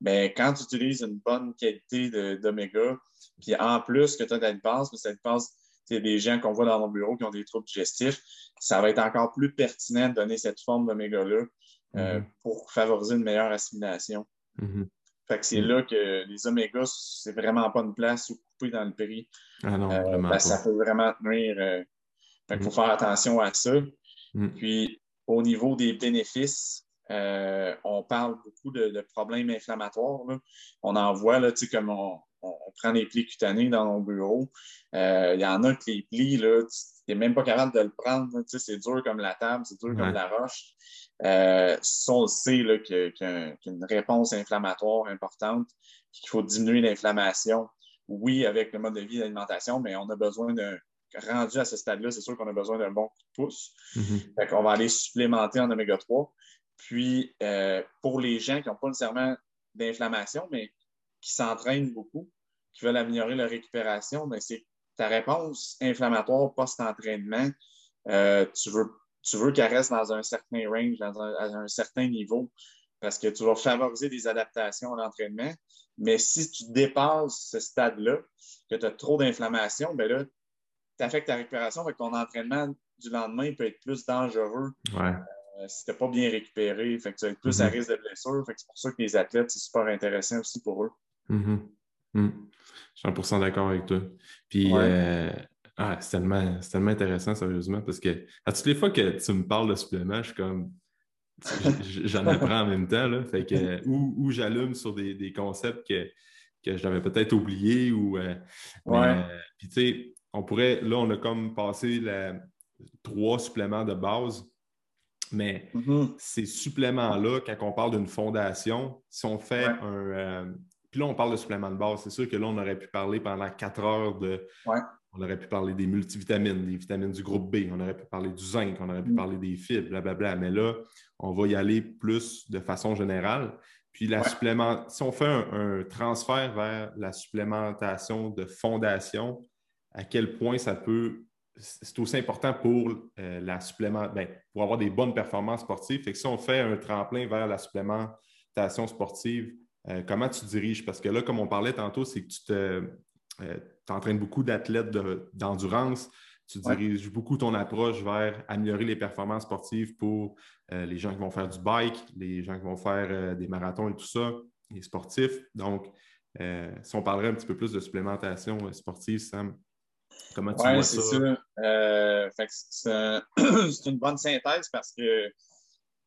Speaker 2: Mais quand tu utilises une bonne qualité d'oméga, puis en plus que tu as de la lipase, mais cette lipase, c'est des gens qu'on voit dans mon bureau qui ont des troubles digestifs, ça va être encore plus pertinent de donner cette forme d'oméga-là mhm. pour favoriser une meilleure assimilation. Mhm. Fait que c'est mm. là que les omégas, c'est vraiment pas une place où couper dans le prix.
Speaker 1: Ah non, euh, ben,
Speaker 2: Ça peut vraiment tenir. Euh, fait faut faire attention à ça. Puis, au niveau des bénéfices, euh, on parle beaucoup de, problèmes inflammatoires. On en voit, là, comme on, prend les plis cutanés dans nos bureaux. Il y en a que les plis, tu n'es même pas capable de le prendre. C'est dur comme la table, c'est dur comme la roche. Euh, on sait qu'il y, a une réponse inflammatoire importante, qu'il faut diminuer l'inflammation oui, avec le mode de vie et l'alimentation, mais on a besoin d'un. Rendu à ce stade-là, c'est sûr qu'on a besoin d'un bon coup de pouce.
Speaker 1: Mm-hmm.
Speaker 2: On va aller supplémenter en oméga 3. Puis, euh, pour les gens qui n'ont pas nécessairement d'inflammation, mais qui s'entraînent beaucoup, qui veulent améliorer leur récupération, ben, c'est ta réponse inflammatoire post-entraînement. Euh, tu veux, tu veux qu'elle reste dans un certain range, dans un, à un certain niveau, parce que tu vas favoriser des adaptations à l'entraînement. Mais si tu dépasses ce stade-là, que tu as trop d'inflammation, ben là, affectes ta récupération, avec ton entraînement du lendemain peut être plus dangereux. Euh, si tu n'as pas bien récupéré, fait que tu vas être plus à mm-hmm. risque de blessure. c'est pour ça que les athlètes, c'est super intéressant aussi pour eux.
Speaker 1: Mm-hmm. Mm. Je suis 100% d'accord avec toi. Puis, euh, ah, c'est tellement, tellement, intéressant, sérieusement, parce que à toutes les fois que tu me parles de suppléments, je suis comme. J'en apprends en même temps, là. Fait que, ou, j'allume sur des, concepts que, que j'avais peut-être oubliés. Ou, euh, puis, tu sais, on pourrait. Là, on a comme passé trois suppléments de base. Mais
Speaker 2: mm-hmm.
Speaker 1: ces suppléments-là, quand on parle d'une fondation, si on fait un. Euh, puis là, on parle de suppléments de base. C'est sûr que là, on aurait pu parler pendant quatre heures de. On aurait pu parler des multivitamines, des vitamines du groupe B, on aurait pu parler du zinc, on aurait pu mm. parler des fibres, blablabla. Mais là, on va y aller plus de façon générale. Puis la supplément... si on fait un, transfert vers la supplémentation de fondation, à quel point ça peut c'est aussi important pour euh, la supplément, ben, pour avoir des bonnes performances sportives. Fait que si on fait un tremplin vers la supplémentation sportive, euh, comment tu diriges? Parce que là, comme on parlait tantôt, c'est que tu te, euh, entraînes beaucoup d'athlètes d'endurance. tu diriges beaucoup ton approche vers améliorer les performances sportives pour les gens qui vont faire du bike, les gens qui vont faire des marathons et tout ça, les sportifs. Donc, si on parlerait un petit peu plus de supplémentation sportive, Sam, Comment tu vois ça?
Speaker 2: Euh, c'est une bonne synthèse parce que, tu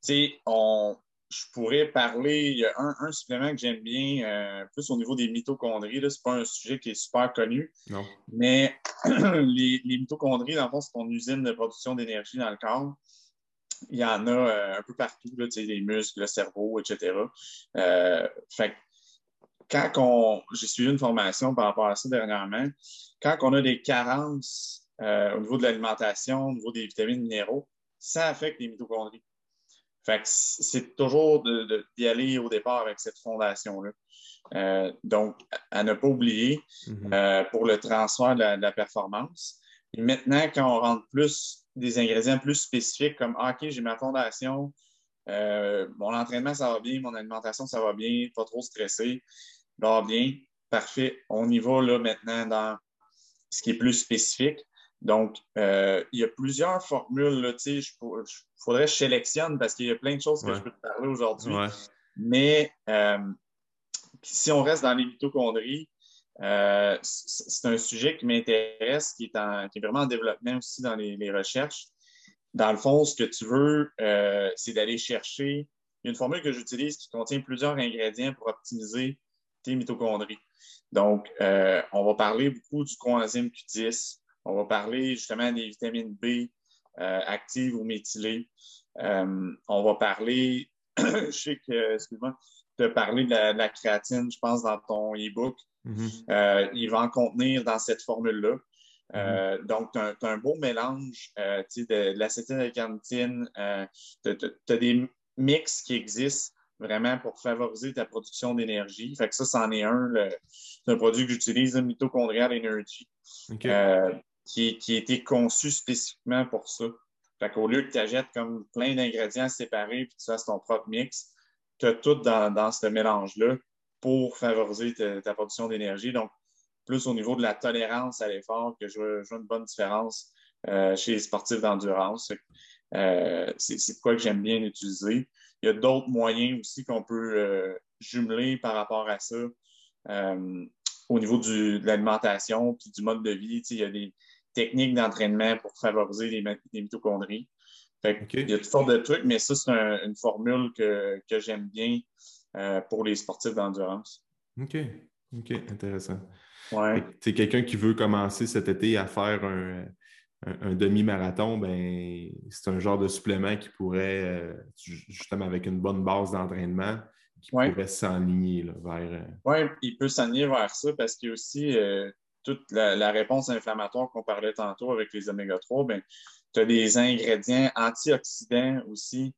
Speaker 2: sais, on, je pourrais parler, il y a un, supplément que j'aime bien, euh, plus au niveau des mitochondries. Ce n'est pas un sujet qui est super connu.
Speaker 1: Non.
Speaker 2: Mais les, mitochondries, dans le fond, c'est ton usine de production d'énergie dans le corps. Il y en a euh, un peu partout, là, les muscles, le cerveau, etc. fait quand on, j'ai suivi une formation par rapport à ça dernièrement, quand on a des carences euh, au niveau de l'alimentation, au niveau des vitamines minéraux, ça affecte les mitochondries. Fait c'est toujours d'y aller au départ avec cette fondation-là. Euh, donc, à ne pas oublier
Speaker 1: mm-hmm.
Speaker 2: euh, pour le transfert de la, performance. Et maintenant, quand on rentre plus des ingrédients plus spécifiques comme ah, OK, j'ai ma fondation, mon entraînement, ça va bien, mon alimentation, ça va bien, pas trop stressé, va bien, parfait. On y va là maintenant dans ce qui est plus spécifique. Donc, euh, il y a plusieurs formules. Il faudrait que je sélectionne parce qu'il y a plein de choses que je peux te parler aujourd'hui. Mais euh, si on reste dans les mitochondries, euh, c'est un sujet qui m'intéresse, qui, est vraiment en développement aussi dans les, recherches. Dans le fond, ce que tu veux, c'est d'aller chercher une formule que j'utilise qui contient plusieurs ingrédients pour optimiser tes mitochondries. Donc, euh, on va parler beaucoup du coenzyme Q10. On va parler justement des vitamines B euh, actives ou méthylées. Euh, on va parler, je sais que, excuse-moi, tu as parlé de la, créatine, je pense, dans ton e-book.
Speaker 1: Mm-hmm.
Speaker 2: il va en contenir dans cette formule-là.
Speaker 1: Mm-hmm.
Speaker 2: donc, tu as, un beau mélange de, de l'acétylcarnitine. tu as, des mix qui existent vraiment pour favoriser ta production d'énergie. Fait que ça, c'en est un. C'est un produit que j'utilise, le Mitochondrial Energy, euh, qui, qui, a été conçu spécifiquement pour ça. Fait qu'au lieu que tu achètes comme plein d'ingrédients séparés puis tu fasses ton propre mix, tu as tout dans, dans ce mélange-là pour favoriser ta, production d'énergie. Donc, plus au niveau de la tolérance à l'effort que je vois, une bonne différence euh, chez les sportifs d'endurance. Euh, c'est quoi que j'aime bien utiliser. Il y a d'autres moyens aussi qu'on peut euh, jumeler par rapport à ça. Euh, au niveau de l'alimentation puis du mode de vie, il y a des techniques d'entraînement pour favoriser les, mitochondries. Il y a toutes sortes de trucs, mais ça, c'est une formule que, j'aime bien pour les sportifs d'endurance.
Speaker 1: OK. OK, intéressant.
Speaker 2: Ouais.
Speaker 1: C'est quelqu'un qui veut commencer cet été à faire un, un, demi-marathon, ben, c'est un genre de supplément qui pourrait, euh, justement avec une bonne base d'entraînement, qui pourrait s'enligner vers. Euh,
Speaker 2: oui, il peut s'enligner vers ça parce qu'il y a aussi euh, toute la, réponse inflammatoire qu'on parlait tantôt avec les oméga-3. Ben, tu as des ingrédients antioxydants aussi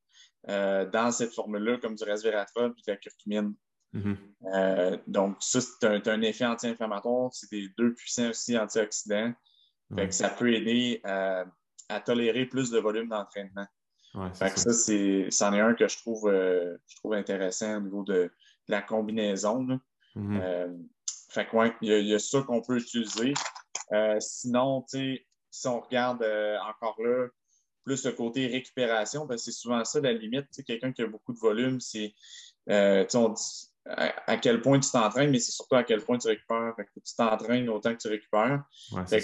Speaker 2: euh, dans cette formule-là, comme du resveratrol et de la curcumine. Mm-hmm. donc, ça, c'est un, effet anti-inflammatoire. C'est des deux puissants aussi antioxydants. Ça peut aider à, tolérer plus de volume d'entraînement. ça, c'est, c'en est un que je trouve, je trouve intéressant au niveau de, la combinaison. Mm-hmm. Euh, fait il y, a ça qu'on peut utiliser. Euh, sinon, si on regarde euh, encore là, plus le côté récupération, ben, c'est souvent ça la limite. Quelqu'un qui a beaucoup de volume, c'est on dit à, quel point tu t'entraînes, mais c'est surtout à quel point tu récupères. Fait que tu t'entraînes autant que tu récupères.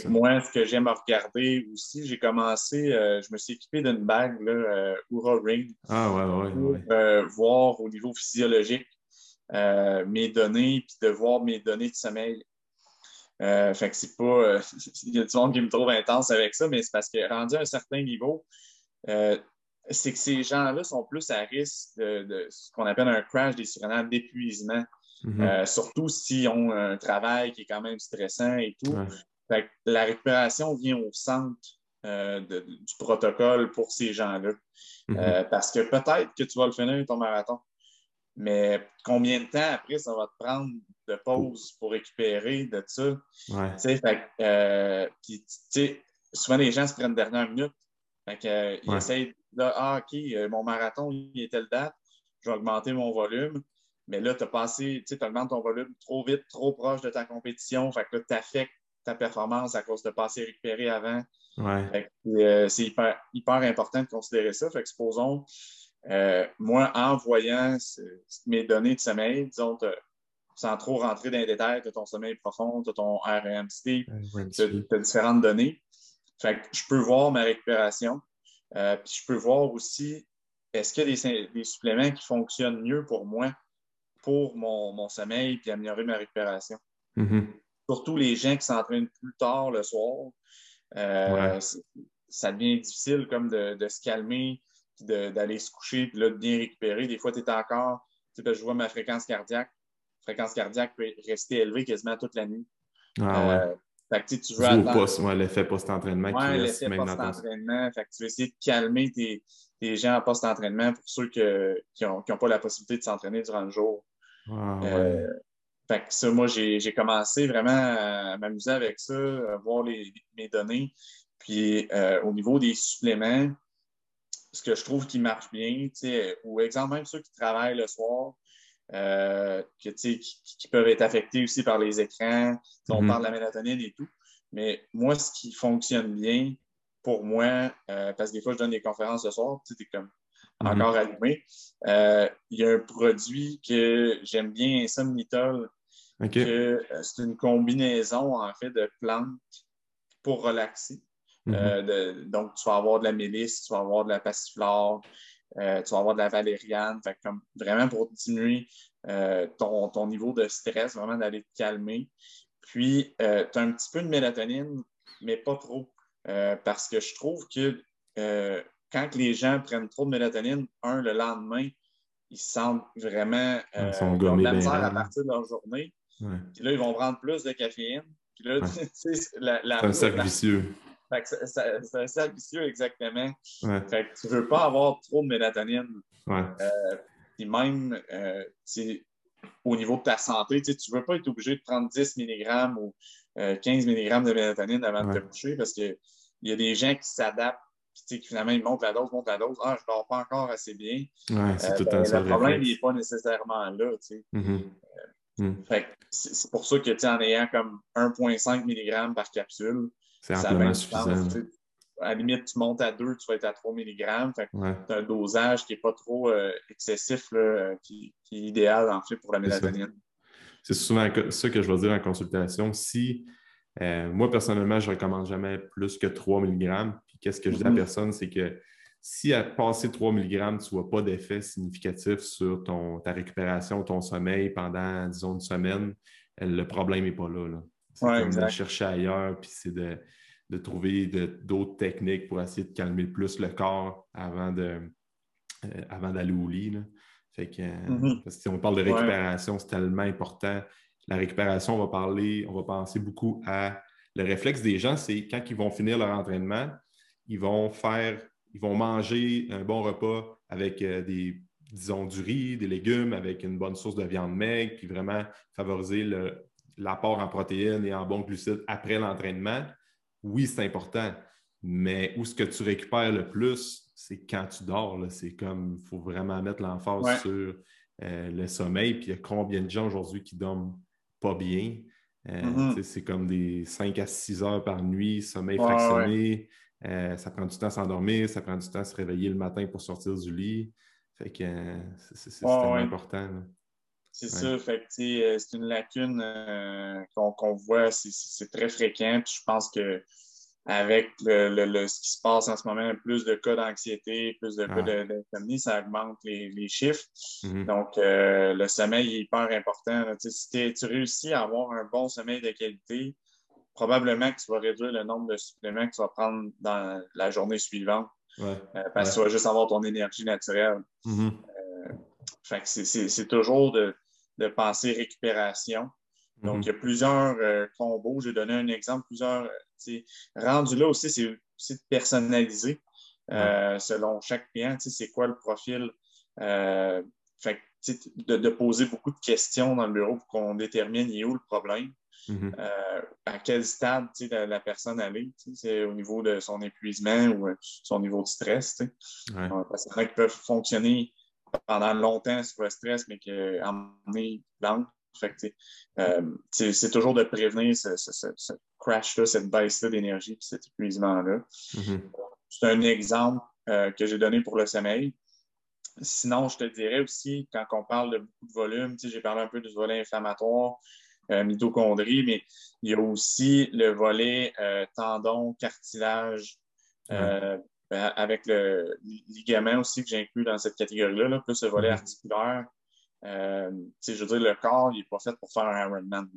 Speaker 2: moi, ce que j'aime regarder aussi, j'ai commencé, je me suis équipé d'une bague, là, Oura Ring,
Speaker 1: ah, ouais, ouais,
Speaker 2: pour voir au niveau physiologique euh, mes données, puis de voir mes données de sommeil. Euh, fait que c'est pas. Euh, il y a du monde qui me trouve intense avec ça, mais c'est parce que rendu à un certain niveau, c'est que ces gens-là sont plus à risque de, ce qu'on appelle un crash des surrénales d'épuisement. Mm-hmm. surtout s'ils ont un travail qui est quand même stressant et tout. Fait que la récupération vient au centre du protocole pour ces gens-là. Mm-hmm. parce que peut-être que tu vas le finir ton marathon. Mais combien de temps après ça va te prendre de pause pour récupérer de ça? Euh, souvent, les gens se prennent dernière minute. Fait euh, ils essayent de Ah, OK, euh, mon marathon, il est telle date, je vais augmenter mon volume. Mais là, tu as passé, tu augmentes ton volume trop vite, trop proche de ta compétition. Fait que là, tu affectes ta performance à cause de passer récupéré avant. c'est hyper, hyper important de considérer ça. Fait que supposons euh, moi, en voyant mes données de sommeil, disons, sans trop rentrer dans les détails, tu as ton sommeil profond, tu as ton RMC, tu as, différentes données. Fait que je peux voir ma récupération. Euh, puis je peux voir aussi est-ce qu'il y a des, suppléments qui fonctionnent mieux pour moi pour mon, sommeil puis améliorer ma récupération? Mm-hmm. Surtout les gens qui s'entraînent plus tard le soir, euh, ça devient difficile comme de se calmer d'aller se coucher, puis là, de bien récupérer. Des fois, tu es encore, tu sais, je vois ma fréquence cardiaque. La fréquence cardiaque peut rester élevée quasiment toute la nuit.
Speaker 1: Ah, ouais. Euh,
Speaker 2: fait que, tu veux
Speaker 1: l'effet post-entraînement
Speaker 2: qui l'effet post-entraînement. Fait que tu veux essayer de calmer tes, tes gens en post-entraînement pour ceux que, qui n'ont qui ont pas la possibilité de s'entraîner durant le jour.
Speaker 1: Ah, euh,
Speaker 2: fait que ça, moi, j'ai commencé vraiment à m'amuser avec ça, à voir les, mes données. Puis euh, au niveau des suppléments, ce que je trouve qui marche bien, ou exemple, même ceux qui travaillent le soir, euh, qui, qui, peuvent être affectés aussi par les écrans, on mhm. parle de la mélatonine et tout. Mais moi, ce qui fonctionne bien pour moi, euh, parce que des fois, je donne des conférences le soir, tu sais, comme mhm. encore allumé, euh, il y a un produit que j'aime bien, Insomnitol, que c'est une combinaison, en fait, de plantes pour relaxer. Mhm. donc, tu vas avoir de la mélisse, tu vas avoir de la passiflore, euh, tu vas avoir de la valériane. comme, vraiment pour diminuer euh, ton, niveau de stress, vraiment d'aller te calmer. Puis, tu as un petit peu de mélatonine, mais pas trop. parce que je trouve que quand les gens prennent trop de mélatonine, un, le lendemain, ils se sentent vraiment
Speaker 1: ils sont de la
Speaker 2: misère à partir de leur journée. Puis là, ils vont prendre plus de caféine. Puis là,
Speaker 1: la, c'est un cercle vicieux.
Speaker 2: C'est un cercle vicieux, exactement. Fait que tu ne veux pas avoir trop de mélatonine.
Speaker 1: Ouais.
Speaker 2: Euh, puis même, euh, au niveau de ta santé, tu ne veux pas être obligé de prendre 10 mg ou 15 euh, mg de mélatonine avant de te coucher parce qu'il y a des gens qui s'adaptent qui finalement ils montent la dose, montent la dose. Ah, je ne dors pas encore assez bien.
Speaker 1: Ouais, c'est tout ben,
Speaker 2: Le problème, n'est pas nécessairement là.
Speaker 1: Mm-hmm. Mm.
Speaker 2: C'est pour ça que en ayant comme 1,5 mg par capsule,
Speaker 1: c'est amplement suffisant.
Speaker 2: à la limite, tu montes à 2, tu vas être à 3 mg. As un dosage qui n'est pas trop euh, excessif, euh, qui, est idéal en fait pour la mélatonine.
Speaker 1: C'est souvent ça que je vais dire en consultation. Si euh, moi, personnellement, je ne recommande jamais plus que 3 mg. Puis qu'est-ce que je dis à la mm-hmm. personne, c'est que si à passer 3 mg, tu ne vois pas d'effet significatif sur ton, ta récupération, ton sommeil pendant, disons, une semaine, le problème n'est pas là. là. C'est comme de chercher ailleurs, puis c'est de, de, trouver d'autres techniques pour essayer de calmer plus le corps avant de euh, avant d'aller au lit. Fait que, mm-hmm. parce que si on parle de récupération, c'est tellement important. La récupération, on va parler, on va penser beaucoup à le réflexe des gens, c'est quand ils vont finir leur entraînement, ils vont faire, ils vont manger un bon repas avec euh, des, disons, du riz, des légumes, avec une bonne source de viande maigre, puis vraiment favoriser l'apport en protéines et en bons glucides après l'entraînement. Oui, c'est important, mais où ce que tu récupères le plus, c'est quand tu dors. C'est comme, il faut vraiment mettre l'emphase sur euh, le sommeil. Puis il y a combien de gens aujourd'hui qui dorment pas bien? Euh, mm-hmm. C'est comme des 5 à 6 heures par nuit, sommeil fractionné. Euh, ça prend du temps à s'endormir, ça prend du temps à se réveiller le matin pour sortir du lit. Fait que c'est important.
Speaker 2: C'est ça, fait c'est une lacune qu'on voit, c'est très fréquent. je pense que avec le, ce qui se passe en ce moment, plus de cas d'anxiété, plus de cas d'insomnie, ça augmente les, chiffres. Mm-hmm. Donc, euh, le sommeil est hyper important. Si tu réussis à avoir un bon sommeil de qualité, probablement que tu vas réduire le nombre de suppléments que tu vas prendre dans la journée suivante. Euh, parce que tu vas juste avoir ton énergie naturelle. Mm-hmm. Euh, c'est toujours de, de penser récupération. Donc, mm-hmm. il y a plusieurs combos. J'ai donné un exemple, plusieurs rendu là aussi, c'est de personnaliser euh, selon chaque client, c'est quoi le profil. Euh, de, poser beaucoup de questions dans le bureau pour qu'on détermine où le problème. Euh, à quel stade la, la personne est, c'est au niveau de son épuisement ou son niveau de stress. Parce qu'il y en a qui peuvent fonctionner pendant longtemps sur le stress, mais qui emmener lente. c'est toujours de prévenir ce, crash-là, cette baisse-là d'énergie et cet épuisement-là. Mm-hmm. C'est un exemple euh, que j'ai donné pour le sommeil. Sinon, je te dirais aussi, quand on parle de beaucoup de volume, j'ai parlé un peu du volet inflammatoire, euh, mitochondrie, mais il y a aussi le volet euh, tendon, cartilage, avec le ligament aussi que j'inclus dans cette catégorie-là, plus le volet mm-hmm. articulaire. je veux dire, le corps, il n'est pas fait pour faire un Ironman.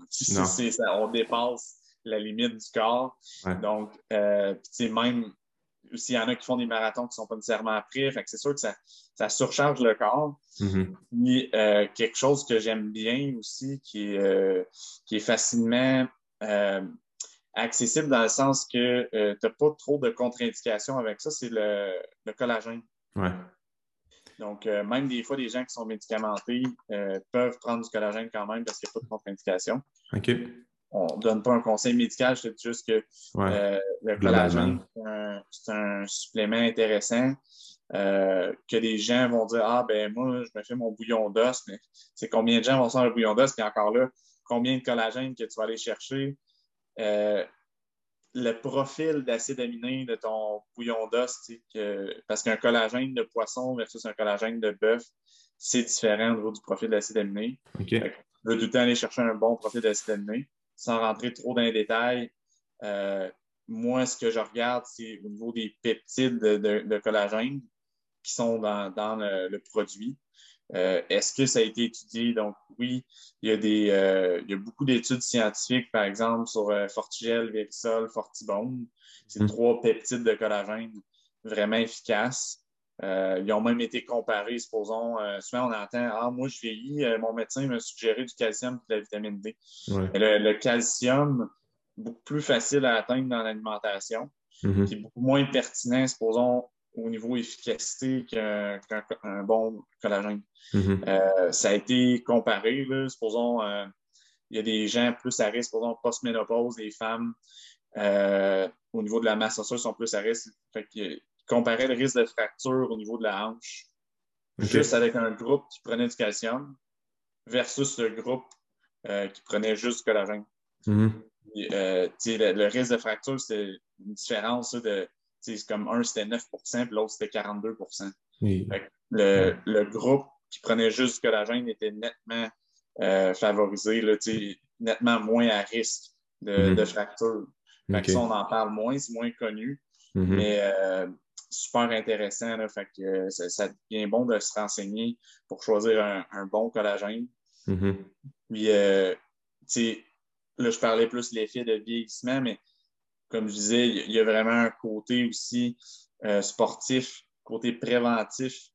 Speaker 2: on dépasse la limite du corps. Donc, euh, même s'il y en a qui font des marathons qui ne sont pas nécessairement après, c'est sûr que ça, surcharge le corps. Euh, quelque chose que j'aime bien aussi, qui est, euh, qui est facilement euh, accessible dans le sens que tu n'as pas trop de contre-indications avec ça, c'est le, collagène. Donc, même des fois, des gens qui sont médicamentés peuvent prendre du collagène quand même parce qu'il n'y a pas de contre-indication.
Speaker 1: OK
Speaker 2: on ne donne pas un conseil médical, je te dis juste que euh, le collagène, c'est un, supplément intéressant. Euh, que des gens vont dire Ah, ben moi, je me fais mon bouillon d'os, mais c'est combien de gens vont faire le bouillon d'os, puis encore là, combien de collagène que tu vas aller chercher? Euh, le profil d'acide aminé de ton bouillon d'os, parce qu'un collagène de poisson versus un collagène de bœuf, c'est différent au niveau du profil d'acide aminé.
Speaker 1: Okay.
Speaker 2: Je veux tout le temps aller chercher un bon profil d'acide aminé sans rentrer trop dans les détails, euh, moi, ce que je regarde, c'est au niveau des peptides de, collagène qui sont dans, le, produit. Euh, est-ce que ça a été étudié? Donc, oui, il y a, des, euh, il y a beaucoup d'études scientifiques, par exemple, sur Fortigel, Verisol, Fortibone. C'est mm. trois peptides de collagène vraiment efficaces. Euh, ils ont même été comparés, supposons, euh, souvent on entend Ah, moi je vieillis, euh, mon médecin m'a suggéré du calcium et de la vitamine D. Le, calcium, beaucoup plus facile à atteindre dans l'alimentation, mm-hmm. qui est beaucoup moins pertinent, supposons, au niveau efficacité qu'un bon collagène. Mm-hmm. ça a été comparé, là, supposons, il y a des gens plus à risque, supposons, post-ménopause, des femmes. au niveau de la masse osseuse sont plus à risque. Fait comparer le risque de fracture au niveau de la hanche, juste avec un groupe qui prenait du calcium versus le groupe euh, qui prenait juste du collagène. Mm-hmm. Euh, le, risque de fracture, c'est une différence de comme un c'était 9% puis l'autre c'était 42% le, groupe qui prenait juste du collagène était nettement euh, favorisé, nettement moins à risque de, mm-hmm. fracture. ça, on en parle moins, c'est moins connu. Mm-hmm. Mais super intéressant. Là, fait que euh, ça, devient bon de se renseigner pour choisir un, bon collagène.
Speaker 1: Mm-hmm.
Speaker 2: Puis, euh, là, je parlais plus de l'effet de vieillissement, mais comme je disais, il y a vraiment un côté aussi euh, sportif, côté préventif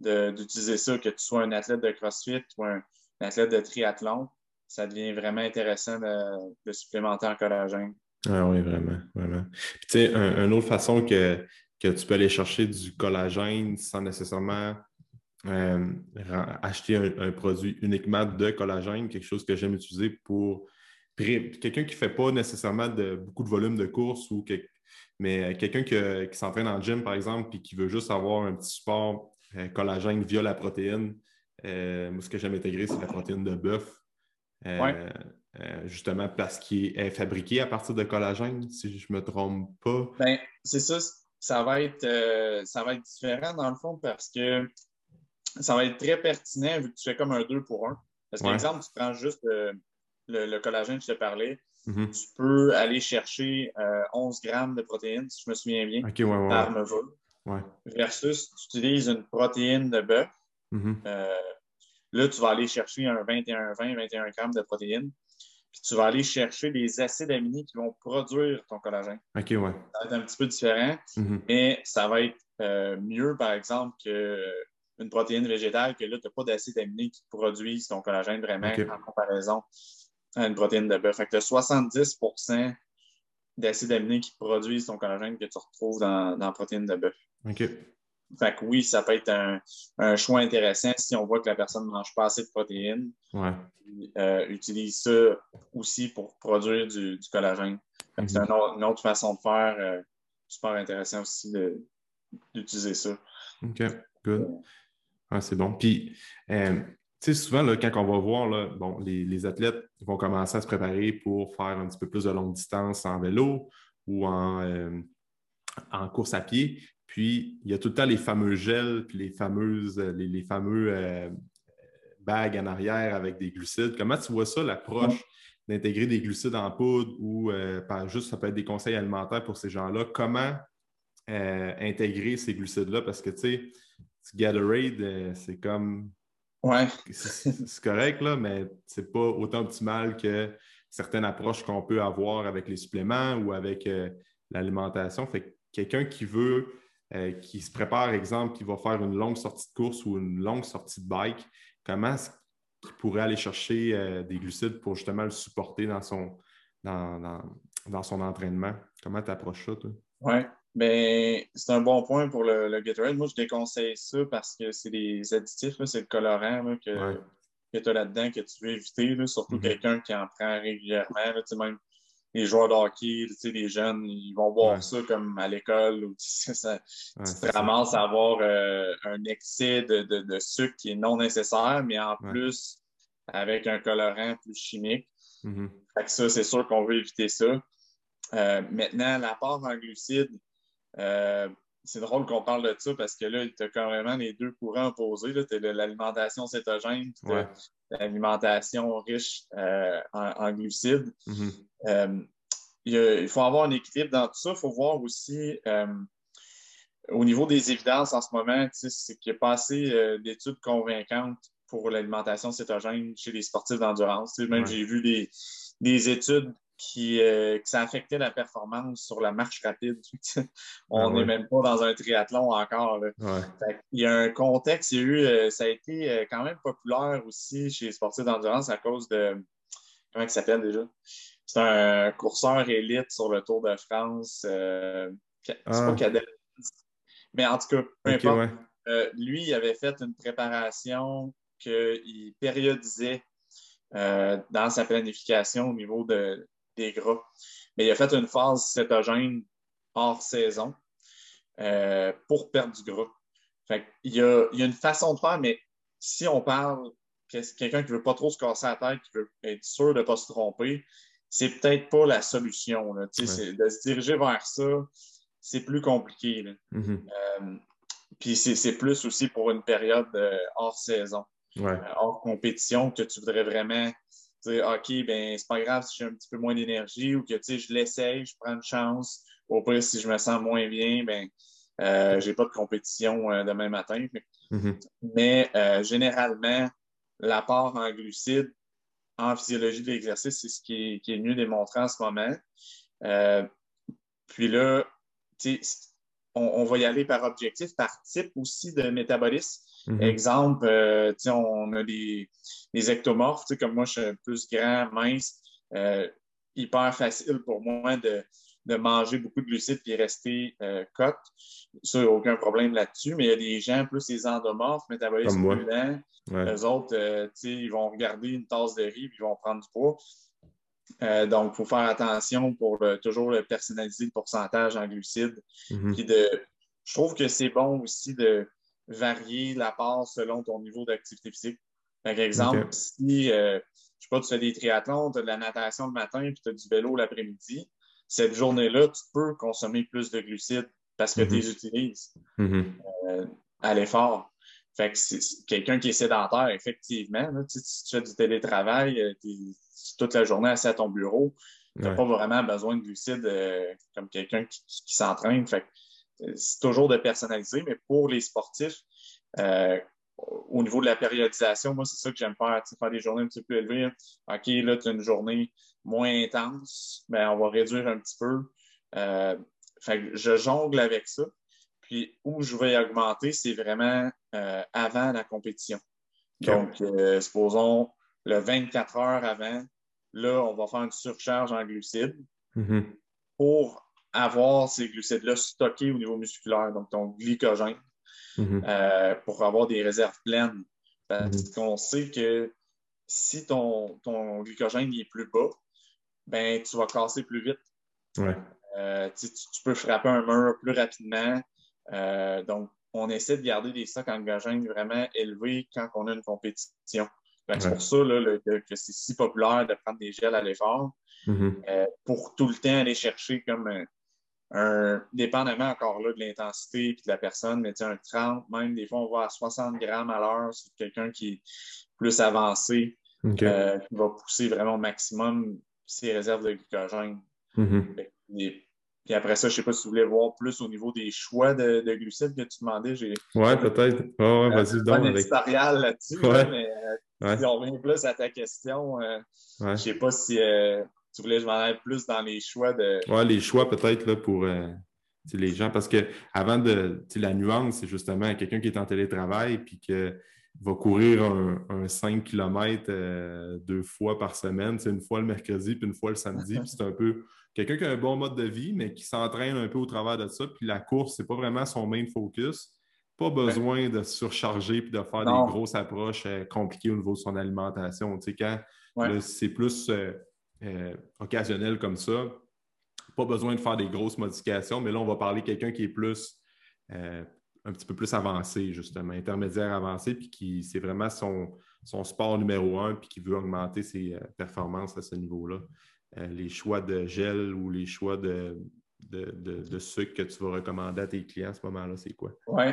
Speaker 2: d'utiliser ça, que tu sois un athlète de CrossFit ou un, athlète de triathlon, ça devient vraiment intéressant de, supplémenter en collagène.
Speaker 1: Ah oui, vraiment, vraiment. tu sais, une autre façon que, que tu peux aller chercher du collagène sans nécessairement euh, acheter un, produit uniquement de collagène, quelque chose que j'aime utiliser pour quelqu'un qui ne fait pas nécessairement de, beaucoup de volume de course, ou mais quelqu'un qui, s'entraîne en gym, par exemple, et qui veut juste avoir un petit support euh, collagène via la protéine. Euh, moi, ce que j'aime intégrer, c'est la protéine de bœuf. justement parce qu'il est fabriqué à partir de collagène, si je ne me trompe pas.
Speaker 2: Ben, c'est ça, ça va, être, ça va être différent dans le fond parce que ça va être très pertinent vu que tu fais comme un 2 pour 1. Parce qu'exemple, tu prends juste le, collagène que je te parlais. Mm-hmm. Tu peux aller chercher 11 euh, grammes de protéines, si je me souviens bien, par mesure. Versus, tu utilises une protéine de bœuf. Mm-hmm. Euh, là, tu vas aller chercher un 21, 20, 21 grammes de protéines. Puis tu vas aller chercher des acides aminés qui vont produire ton collagène.
Speaker 1: OK, ouais.
Speaker 2: Ça va être un petit peu différent, mm-hmm. mais ça va être euh, mieux, par exemple, que une protéine végétale que là, tu n'as pas d'acides aminés qui produisent ton collagène vraiment en comparaison à une protéine de bœuf. Fait que tu as 70% d'acides aminés qui produisent ton collagène que tu retrouves dans, dans la protéine de bœuf.
Speaker 1: OK.
Speaker 2: Fait que oui, ça peut être un, choix intéressant si on voit que la personne ne mange pas assez de protéines.
Speaker 1: Ouais.
Speaker 2: Euh, utilise ça aussi pour produire du, collagène. C'est mhm. une, autre façon de faire euh, super intéressant aussi d'utiliser ça.
Speaker 1: OK, good. Ah, c'est bon. Puis, euh, sais, souvent, là, quand on va voir, là, bon, les, athlètes vont commencer à se préparer pour faire un petit peu plus de longue distance en vélo ou en, euh, en course à pied. Puis, il y a tout le temps les fameux gels, puis les fameuses, les, fameux euh, bagues en arrière avec des glucides. Comment tu vois ça, l'approche d'intégrer des glucides en poudre ou pas juste, ça peut être des conseils alimentaires pour ces gens-là? Comment intégrer ces glucides-là? Parce que, tu sais, Gatorade, euh, c'est comme.
Speaker 2: Ouais.
Speaker 1: C'est correct, là, mais c'est pas autant optimal que certaines approches qu'on peut avoir avec les suppléments ou avec euh, l'alimentation. Fait quelqu'un qui veut, euh, qui se prépare, exemple, qui va faire une longue sortie de course ou une longue sortie de bike, comment est-ce qu'il pourrait aller chercher des glucides pour justement le supporter dans son, dans, dans son entraînement? Comment tu approches ça, toi?
Speaker 2: Oui. Ben, c'est un bon point pour le, le, Gatorade. Moi, je déconseille ça parce que c'est des additifs, c'est le colorant que, tu as là-dedans que tu veux éviter, surtout mm-hmm. quelqu'un qui en prend régulièrement. même les joueurs de hockey, les jeunes, ils vont boire ça comme à l'école. Ou, ça, tu te ramasses à avoir euh, un excès de, sucre qui est non nécessaire, mais en plus avec un colorant plus chimique. Mm-hmm. ça, c'est sûr qu'on veut éviter ça. Euh, maintenant, l'apport en glucides, euh, c'est drôle qu'on parle de ça parce que là, tu as carrément les deux courants opposés. Tu as l'alimentation cétogène, l'alimentation riche euh, en, glucides. Mm-hmm. Euh, il, faut avoir un équilibre dans tout ça. Il faut voir aussi au niveau des évidences en ce moment, c'est qu'il n'y a pas assez d'études convaincantes pour l'alimentation cétogène chez les sportifs d'endurance. Même j'ai vu des, des études qui, euh, que ça affectait la performance sur la marche rapide. On n'est ah même pas dans un triathlon encore. il y a un contexte, il y a eu, euh, ça a été euh, quand même populaire aussi chez les sportifs d'endurance à cause de. Comment il s'appelle déjà? C'est un courseur élite sur le Tour de France. c'est pas ah. cadet. Mais en tout cas, peu importe. lui, il avait fait une préparation qu'il périodisait dans sa planification au niveau de, des gras. Mais il a fait une phase cétogène hors saison euh, pour perdre du gras. il, y a, une façon de faire, mais si on parle quelqu'un qui ne veut pas trop se casser la tête, qui veut être sûr de ne pas se tromper, c'est peut-être pas la solution. De se diriger vers ça, c'est plus compliqué. Mm-hmm. Euh, puis c'est plus aussi pour une période euh, hors saison, hors compétition, que tu voudrais vraiment OK, ben c'est pas grave si j'ai un petit peu moins d'énergie ou que je l'essaye, je prends une chance. Au pire, si je me sens moins bien, ben euh, j'ai pas de compétition euh, demain matin. Mais, mm-hmm. euh, généralement, l'apport en glucides en physiologie de l'exercice, c'est ce qui est, mieux démontré en ce moment. Euh, puis là, on, on, va y aller par objectif, par type aussi de métabolisme. Mhm. Exemple, euh, on a des, des ectomorphes, comme moi, je suis plus grand, mince, euh, hyper facile pour moi de, de, manger beaucoup de glucides et rester euh, cote. Ça, il n'y a aucun problème là-dessus, mais il y a des gens, plus les endomorphes, métabolisme plus lent, eux autres, euh, ils vont regarder une tasse de riz et ils vont prendre du poids. Euh, donc, il faut faire attention pour toujours personnaliser le pourcentage en glucides. Mhm. de, je trouve que c'est bon aussi de varier la part selon ton niveau d'activité physique. Par exemple, si euh, je sais pas, tu fais des triathlons, tu as de la natation le matin et tu as du vélo l'après-midi, cette journée-là, tu peux consommer plus de glucides parce que mhm. tu les utilises mhm. euh, à l'effort. Fait que c'est quelqu'un qui est sédentaire, effectivement, si tu fais du télétravail, euh, tu es toute la journée assis à ton bureau, tu n'as pas vraiment besoin de glucides comme quelqu'un qui, s'entraîne. Fait c'est toujours de personnaliser, mais pour les sportifs, euh, au niveau de la périodisation, moi, c'est ça que j'aime faire, faire des journées un petit peu élevées. OK, là, tu as une journée moins intense, mais on va réduire un petit peu. Euh, je jongle avec ça. Puis où je vais augmenter, c'est vraiment euh, avant la compétition. Donc, supposons le 24 heures avant, là, on va faire une surcharge en glucides mm-hmm. pour avoir ces glucides-là stockés au niveau musculaire, donc ton glycogène, mm-hmm. euh, pour avoir des réserves pleines. Parce mm-hmm. qu'on sait que si ton, ton glycogène est plus bas, ben, tu vas casser plus vite. Euh, tu, peux frapper un mur plus rapidement. Euh, donc, on essaie de garder des stocks en glycogène vraiment élevés quand on a une compétition. C'est pour ça que, c'est si populaire de prendre des gels à l'effort. Mm-hmm. pour tout le temps aller chercher comme un, dépendamment encore là de l'intensité et de la personne, mais un 30, même des fois on va à 60 grammes à l'heure, c'est quelqu'un qui est plus avancé, euh, qui va pousser vraiment au maximum ses réserves de glycogène. Mm-hmm. puis après ça, je ne sais pas si vous voulez voir plus au niveau des choix de, glucides que tu demandais.
Speaker 1: Oui, peut-être. Oh, ouais, vas-y,
Speaker 2: donc. Avec... là-dessus, mais euh, si on revient plus à ta question, euh, je ne sais pas si tu voulais que je m'en aille plus dans les choix de.
Speaker 1: Oui, les choix peut-être là, pour euh, les gens. Parce que avant de. La nuance, c'est justement quelqu'un qui est en télétravail puis qui va courir un, 5 km euh, deux fois par semaine, c'est une fois le mercredi puis une fois le samedi. puis c'est un peu quelqu'un qui a un bon mode de vie, mais qui s'entraîne un peu au travers de ça. Puis la course, c'est pas vraiment son main focus. Pas besoin de surcharger puis de faire des grosses approches euh, compliquées au niveau de son alimentation. Tu sais, quand c'est plus euh, occasionnel comme ça. Pas besoin de faire des grosses modifications, mais là, on va parler de quelqu'un qui est plus euh, un petit peu plus avancé, justement, intermédiaire avancé, puis qui c'est vraiment son, sport numéro un, puis qui veut augmenter ses euh, performances à ce niveau-là. les choix de gel ou les choix de, de, sucre que tu vas recommander à tes clients à ce moment-là, c'est quoi?
Speaker 2: Oui.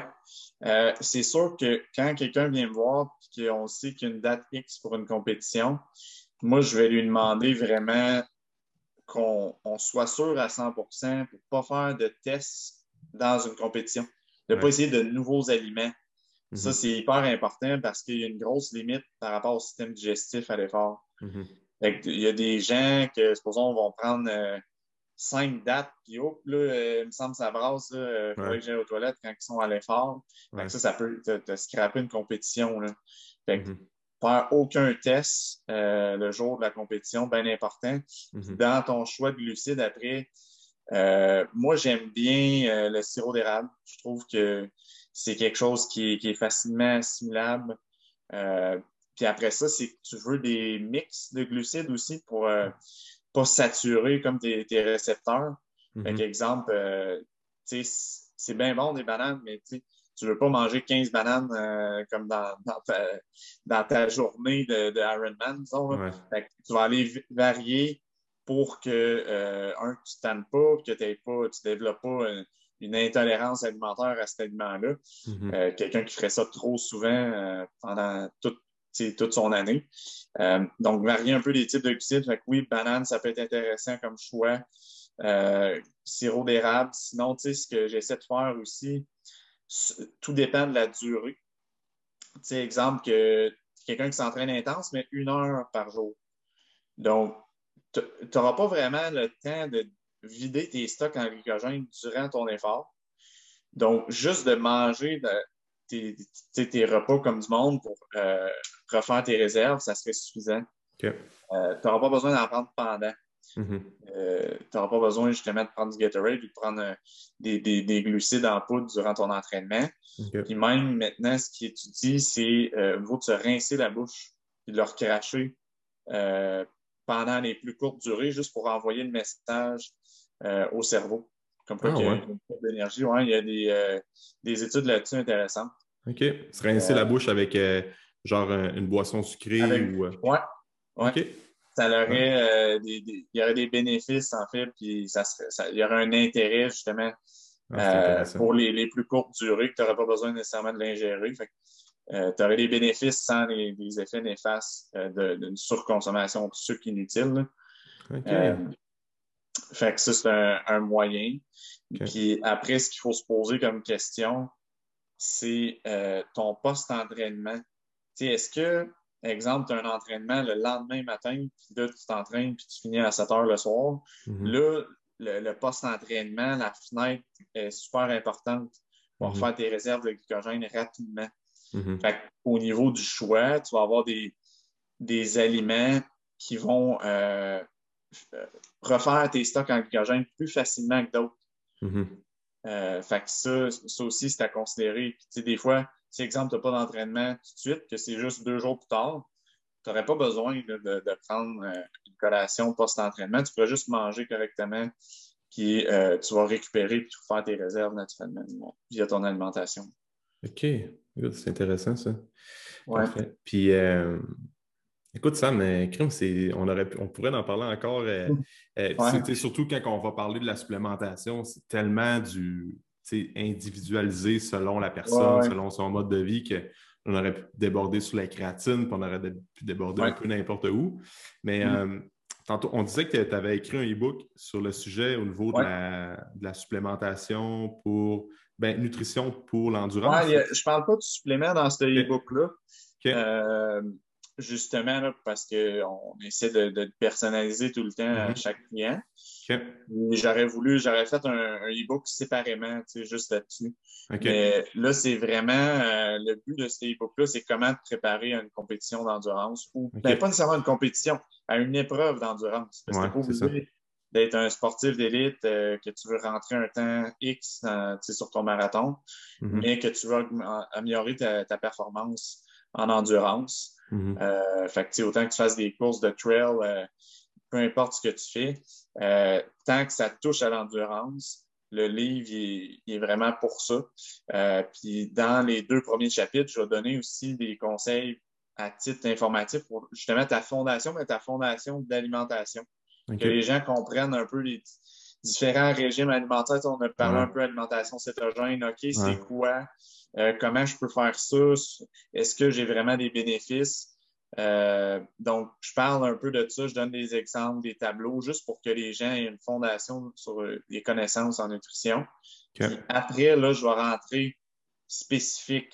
Speaker 2: c'est sûr que quand quelqu'un vient me voir et qu'on sait qu'il y a une date X pour une compétition, moi, je vais lui demander vraiment qu'on soit sûr à 100% pour ne pas faire de tests dans une compétition, de ne pas essayer de nouveaux aliments. Ça, mhm. c'est hyper important parce qu'il y a une grosse limite par rapport au système digestif à l'effort. Mhm. Il y a des gens que, supposons, vont prendre euh, cinq dates, puis hop, là, euh, il me semble que ça brasse, il euh, faudrait que j'aille aux toilettes quand ils sont à l'effort. Ça, ça peut te, scraper une compétition. Là. Mhm faire aucun test euh, le jour de la compétition, bien important. Mhm. Dans ton choix de glucides après, euh, moi, j'aime bien euh, le sirop d'érable. Je trouve que c'est quelque chose qui est, facilement assimilable. puis après ça, c'est que tu veux des mix de glucides aussi pour pas saturer comme tes, récepteurs. Par mhm. exemple, c'est bien bon des bananes, mais tu ne veux pas manger 15 bananes euh, comme dans, ta, journée de, de Ironman, tu vas aller varier pour que, euh, un, tu ne tannes pas, que tu ne développes pas une, intolérance alimentaire à cet aliment-là. Mm-hmm. Euh, quelqu'un qui ferait ça trop souvent pendant toute, toute son année. donc, varier un peu les types de glucides. oui, banane, ça peut être intéressant comme choix. sirop d'érable. Sinon, ce que j'essaie de faire aussi, tout dépend de la durée. Tu sais, exemple, que quelqu'un qui s'entraîne intense, mais une heure par jour. Donc, tu n'auras pas vraiment le temps de vider tes stocks en glycogène durant ton effort. Donc, juste de manger tes, repas comme du monde pour refaire tes réserves, ça serait suffisant. tu n'auras pas besoin d'en prendre pendant. Mm-hmm. tu n'auras pas besoin justement de prendre du Gatorade ou de prendre des, des, glucides en poudre durant ton entraînement. Puis même maintenant, ce qui est étudie, c'est euh, de se rincer la bouche et de le recracher pendant les plus courtes durées, juste pour envoyer le message euh, au cerveau. Comme quoi, ah, il y a une d'énergie. Ouais, il y a des, euh, des études là-dessus intéressantes.
Speaker 1: OK. Se rincer la bouche avec genre une boisson sucrée ou.
Speaker 2: Ouais. OK. Ça aurait, des, il y aurait des bénéfices, en fait, puis ça, il y aurait un intérêt, justement, ah, pour les, les, plus courtes durées que tu n'aurais pas besoin nécessairement de l'ingérer. Euh, tu aurais des bénéfices sans les, effets néfastes euh, d'une surconsommation de sucre inutile. Euh, fait que ça, c'est un, moyen. Puis après, ce qu'il faut se poser comme question, c'est ton post-entraînement. Est-ce que, exemple, tu as un entraînement le lendemain matin, puis là, tu t'entraînes, puis tu finis à 7 heures le soir. Mm-hmm. Là, le, post-entraînement, la fenêtre est super importante pour mm-hmm. faire tes réserves de glycogène rapidement. Mm-hmm. Au niveau du choix, tu vas avoir des, des aliments qui vont euh, refaire tes stocks en glycogène plus facilement que d'autres. Euh, fait que ça, ça aussi, c'est à considérer. des fois, si exemple, tu n'as pas d'entraînement tout de suite, que c'est juste deux jours plus tard, tu n'aurais pas besoin de, prendre euh, une collation post-entraînement. Tu pourrais juste manger correctement, puis tu vas récupérer puis faire tes réserves naturellement via ton alimentation.
Speaker 1: OK. C'est intéressant, ça. Ouais. Puis, euh, écoute, Sam, on, aurait, on pourrait en parler encore. Euh, euh, surtout quand on va parler de la supplémentation, c'est tellement du individualisé selon la personne, selon son mode de vie, qu'on aurait pu déborder sur la créatine, puis on aurait pu déborder un peu n'importe où. Mais mm. tantôt, on disait que tu avais écrit un e-book sur le sujet au niveau de la supplémentation pour ben, nutrition pour l'endurance.
Speaker 2: je ne parle pas de supplément dans ce e-book-là. Euh, justement, parce qu'on essaie de, personnaliser tout le temps à mm-hmm. chaque client. J'aurais voulu, j'aurais fait un, e-book séparément, juste là-dessus. Mais là, c'est vraiment euh, le but de ce e-book-là, c'est comment te préparer à une compétition d'endurance ou ben, pas nécessairement une compétition, à une épreuve d'endurance. Parce que d'être un sportif d'élite, euh, que tu veux rentrer un temps X sur ton marathon, mm-hmm. mais que tu veux améliorer ta, performance en endurance. Mm-hmm. euh, fait que, autant que tu fasses des courses de trail, euh, peu importe ce que tu fais, tant que ça touche à l'endurance, le livre il est, vraiment pour ça. puis dans les deux premiers chapitres, je vais donner aussi des conseils à titre informatif pour justement ta fondation, mais ta fondation d'alimentation. Que les gens comprennent un peu les différents régimes alimentaires. On a parlé un peu d'alimentation cétogène. OK, c'est quoi? Euh, comment je peux faire ça? Est-ce que j'ai vraiment des bénéfices? Euh, donc, je parle un peu de ça, je donne des exemples, des tableaux, juste pour que les gens aient une fondation sur euh, les connaissances en nutrition. après, là, je vais rentrer spécifique.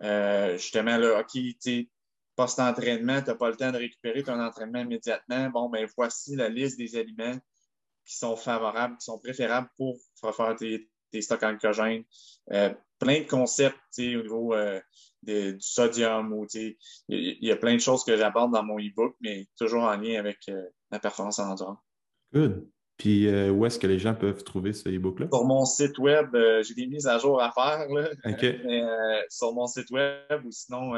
Speaker 2: justement, là, OK, tu post-entraînement, tu n'as pas le temps de récupérer ton entraînement immédiatement, bon, ben voici la liste des aliments qui sont favorables, qui sont préférables pour faire tes, stocks en glycogène. Euh, plein de concepts au niveau euh, du sodium. Il y, a plein de choses que j'aborde dans mon e-book, mais toujours en lien avec euh, la performance en endurance.
Speaker 1: Good. Puis euh, où est-ce que les gens peuvent trouver ce e-book-là?
Speaker 2: Sur mon site web, euh, j'ai des mises à jour à faire. Là. Euh, sur mon site web ou sinon,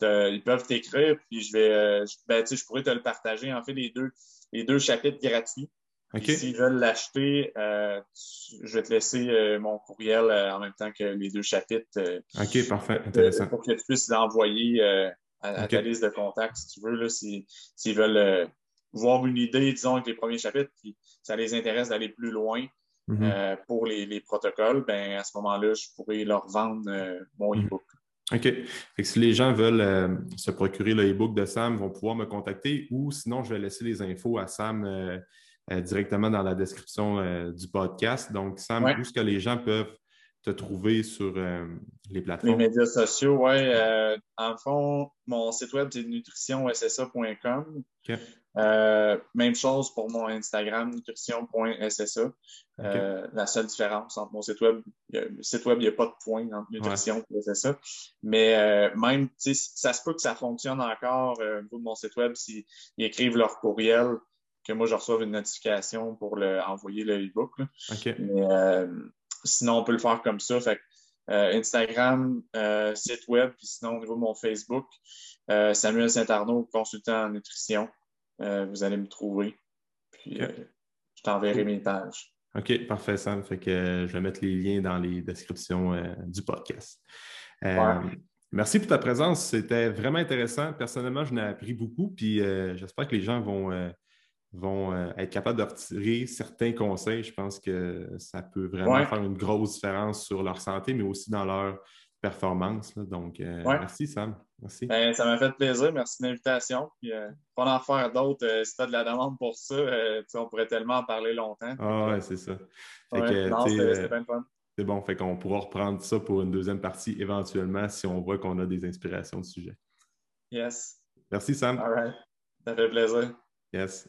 Speaker 2: ils peuvent t'écrire, puis je vais ben, je pourrais te le partager. En fait, les deux, les deux chapitres gratuits. S'ils veulent l'acheter, je vais te laisser mon courriel en même temps que les deux chapitres.
Speaker 1: OK, parfait, intéressant.
Speaker 2: pour que tu puisses l'envoyer à, ta liste de contacts si tu veux, s'ils veulent voir une idée, disons, avec les premiers chapitres, puis ça les intéresse d'aller plus loin mhm. euh, pour les, protocoles, ben à ce moment-là, je pourrais leur vendre euh, mon mhm. e-book.
Speaker 1: OK. si les gens veulent euh, se procurer le e-book de Sam, ils vont pouvoir me contacter ou sinon, je vais laisser les infos à Sam directement dans la description du podcast. Donc, Sam, où est-ce que les gens peuvent te trouver sur les plateformes?
Speaker 2: Les médias sociaux, oui. en fond, mon site web, c'est nutritionssa.com. Euh, même chose pour mon Instagram, nutrition.ssa. Euh, la seule différence entre mon site web, le site web, il n'y a pas de point entre nutrition et SSA. Mais euh, même, ça se peut que ça fonctionne encore au niveau de mon site web s'ils écrivent leur courriel, que moi je reçoive une notification pour le, envoyer le e-book. Mais sinon, on peut le faire comme ça. Fait Instagram, site web, puis sinon au niveau de mon Facebook, Samuel Saint-Arnaud, consultant en nutrition. Euh, vous allez me trouver. Puis euh, je t'enverrai mes pages.
Speaker 1: OK, parfait, Sam. Fait que euh, je vais mettre les liens dans les descriptions du podcast. Merci pour ta présence. C'était vraiment intéressant. Personnellement, je n'ai appris beaucoup. Puis j'espère que les gens vont, vont être capables de retirer certains conseils. Je pense que ça peut vraiment faire une grosse différence sur leur santé, mais aussi dans leur performance. Donc, merci, Sam. Merci.
Speaker 2: Ben, ça m'a fait plaisir. Merci de l'invitation. Puis, euh, pour en faire d'autres, euh, si tu as de la demande pour ça, euh, on pourrait tellement en parler longtemps.
Speaker 1: Ah ouais, c'est ça. C'est bon, fait qu'on pourra reprendre ça pour une deuxième partie éventuellement si on voit qu'on a des inspirations de sujet.
Speaker 2: Yes.
Speaker 1: Merci, Sam.
Speaker 2: All right. Ça fait plaisir.
Speaker 1: Yes.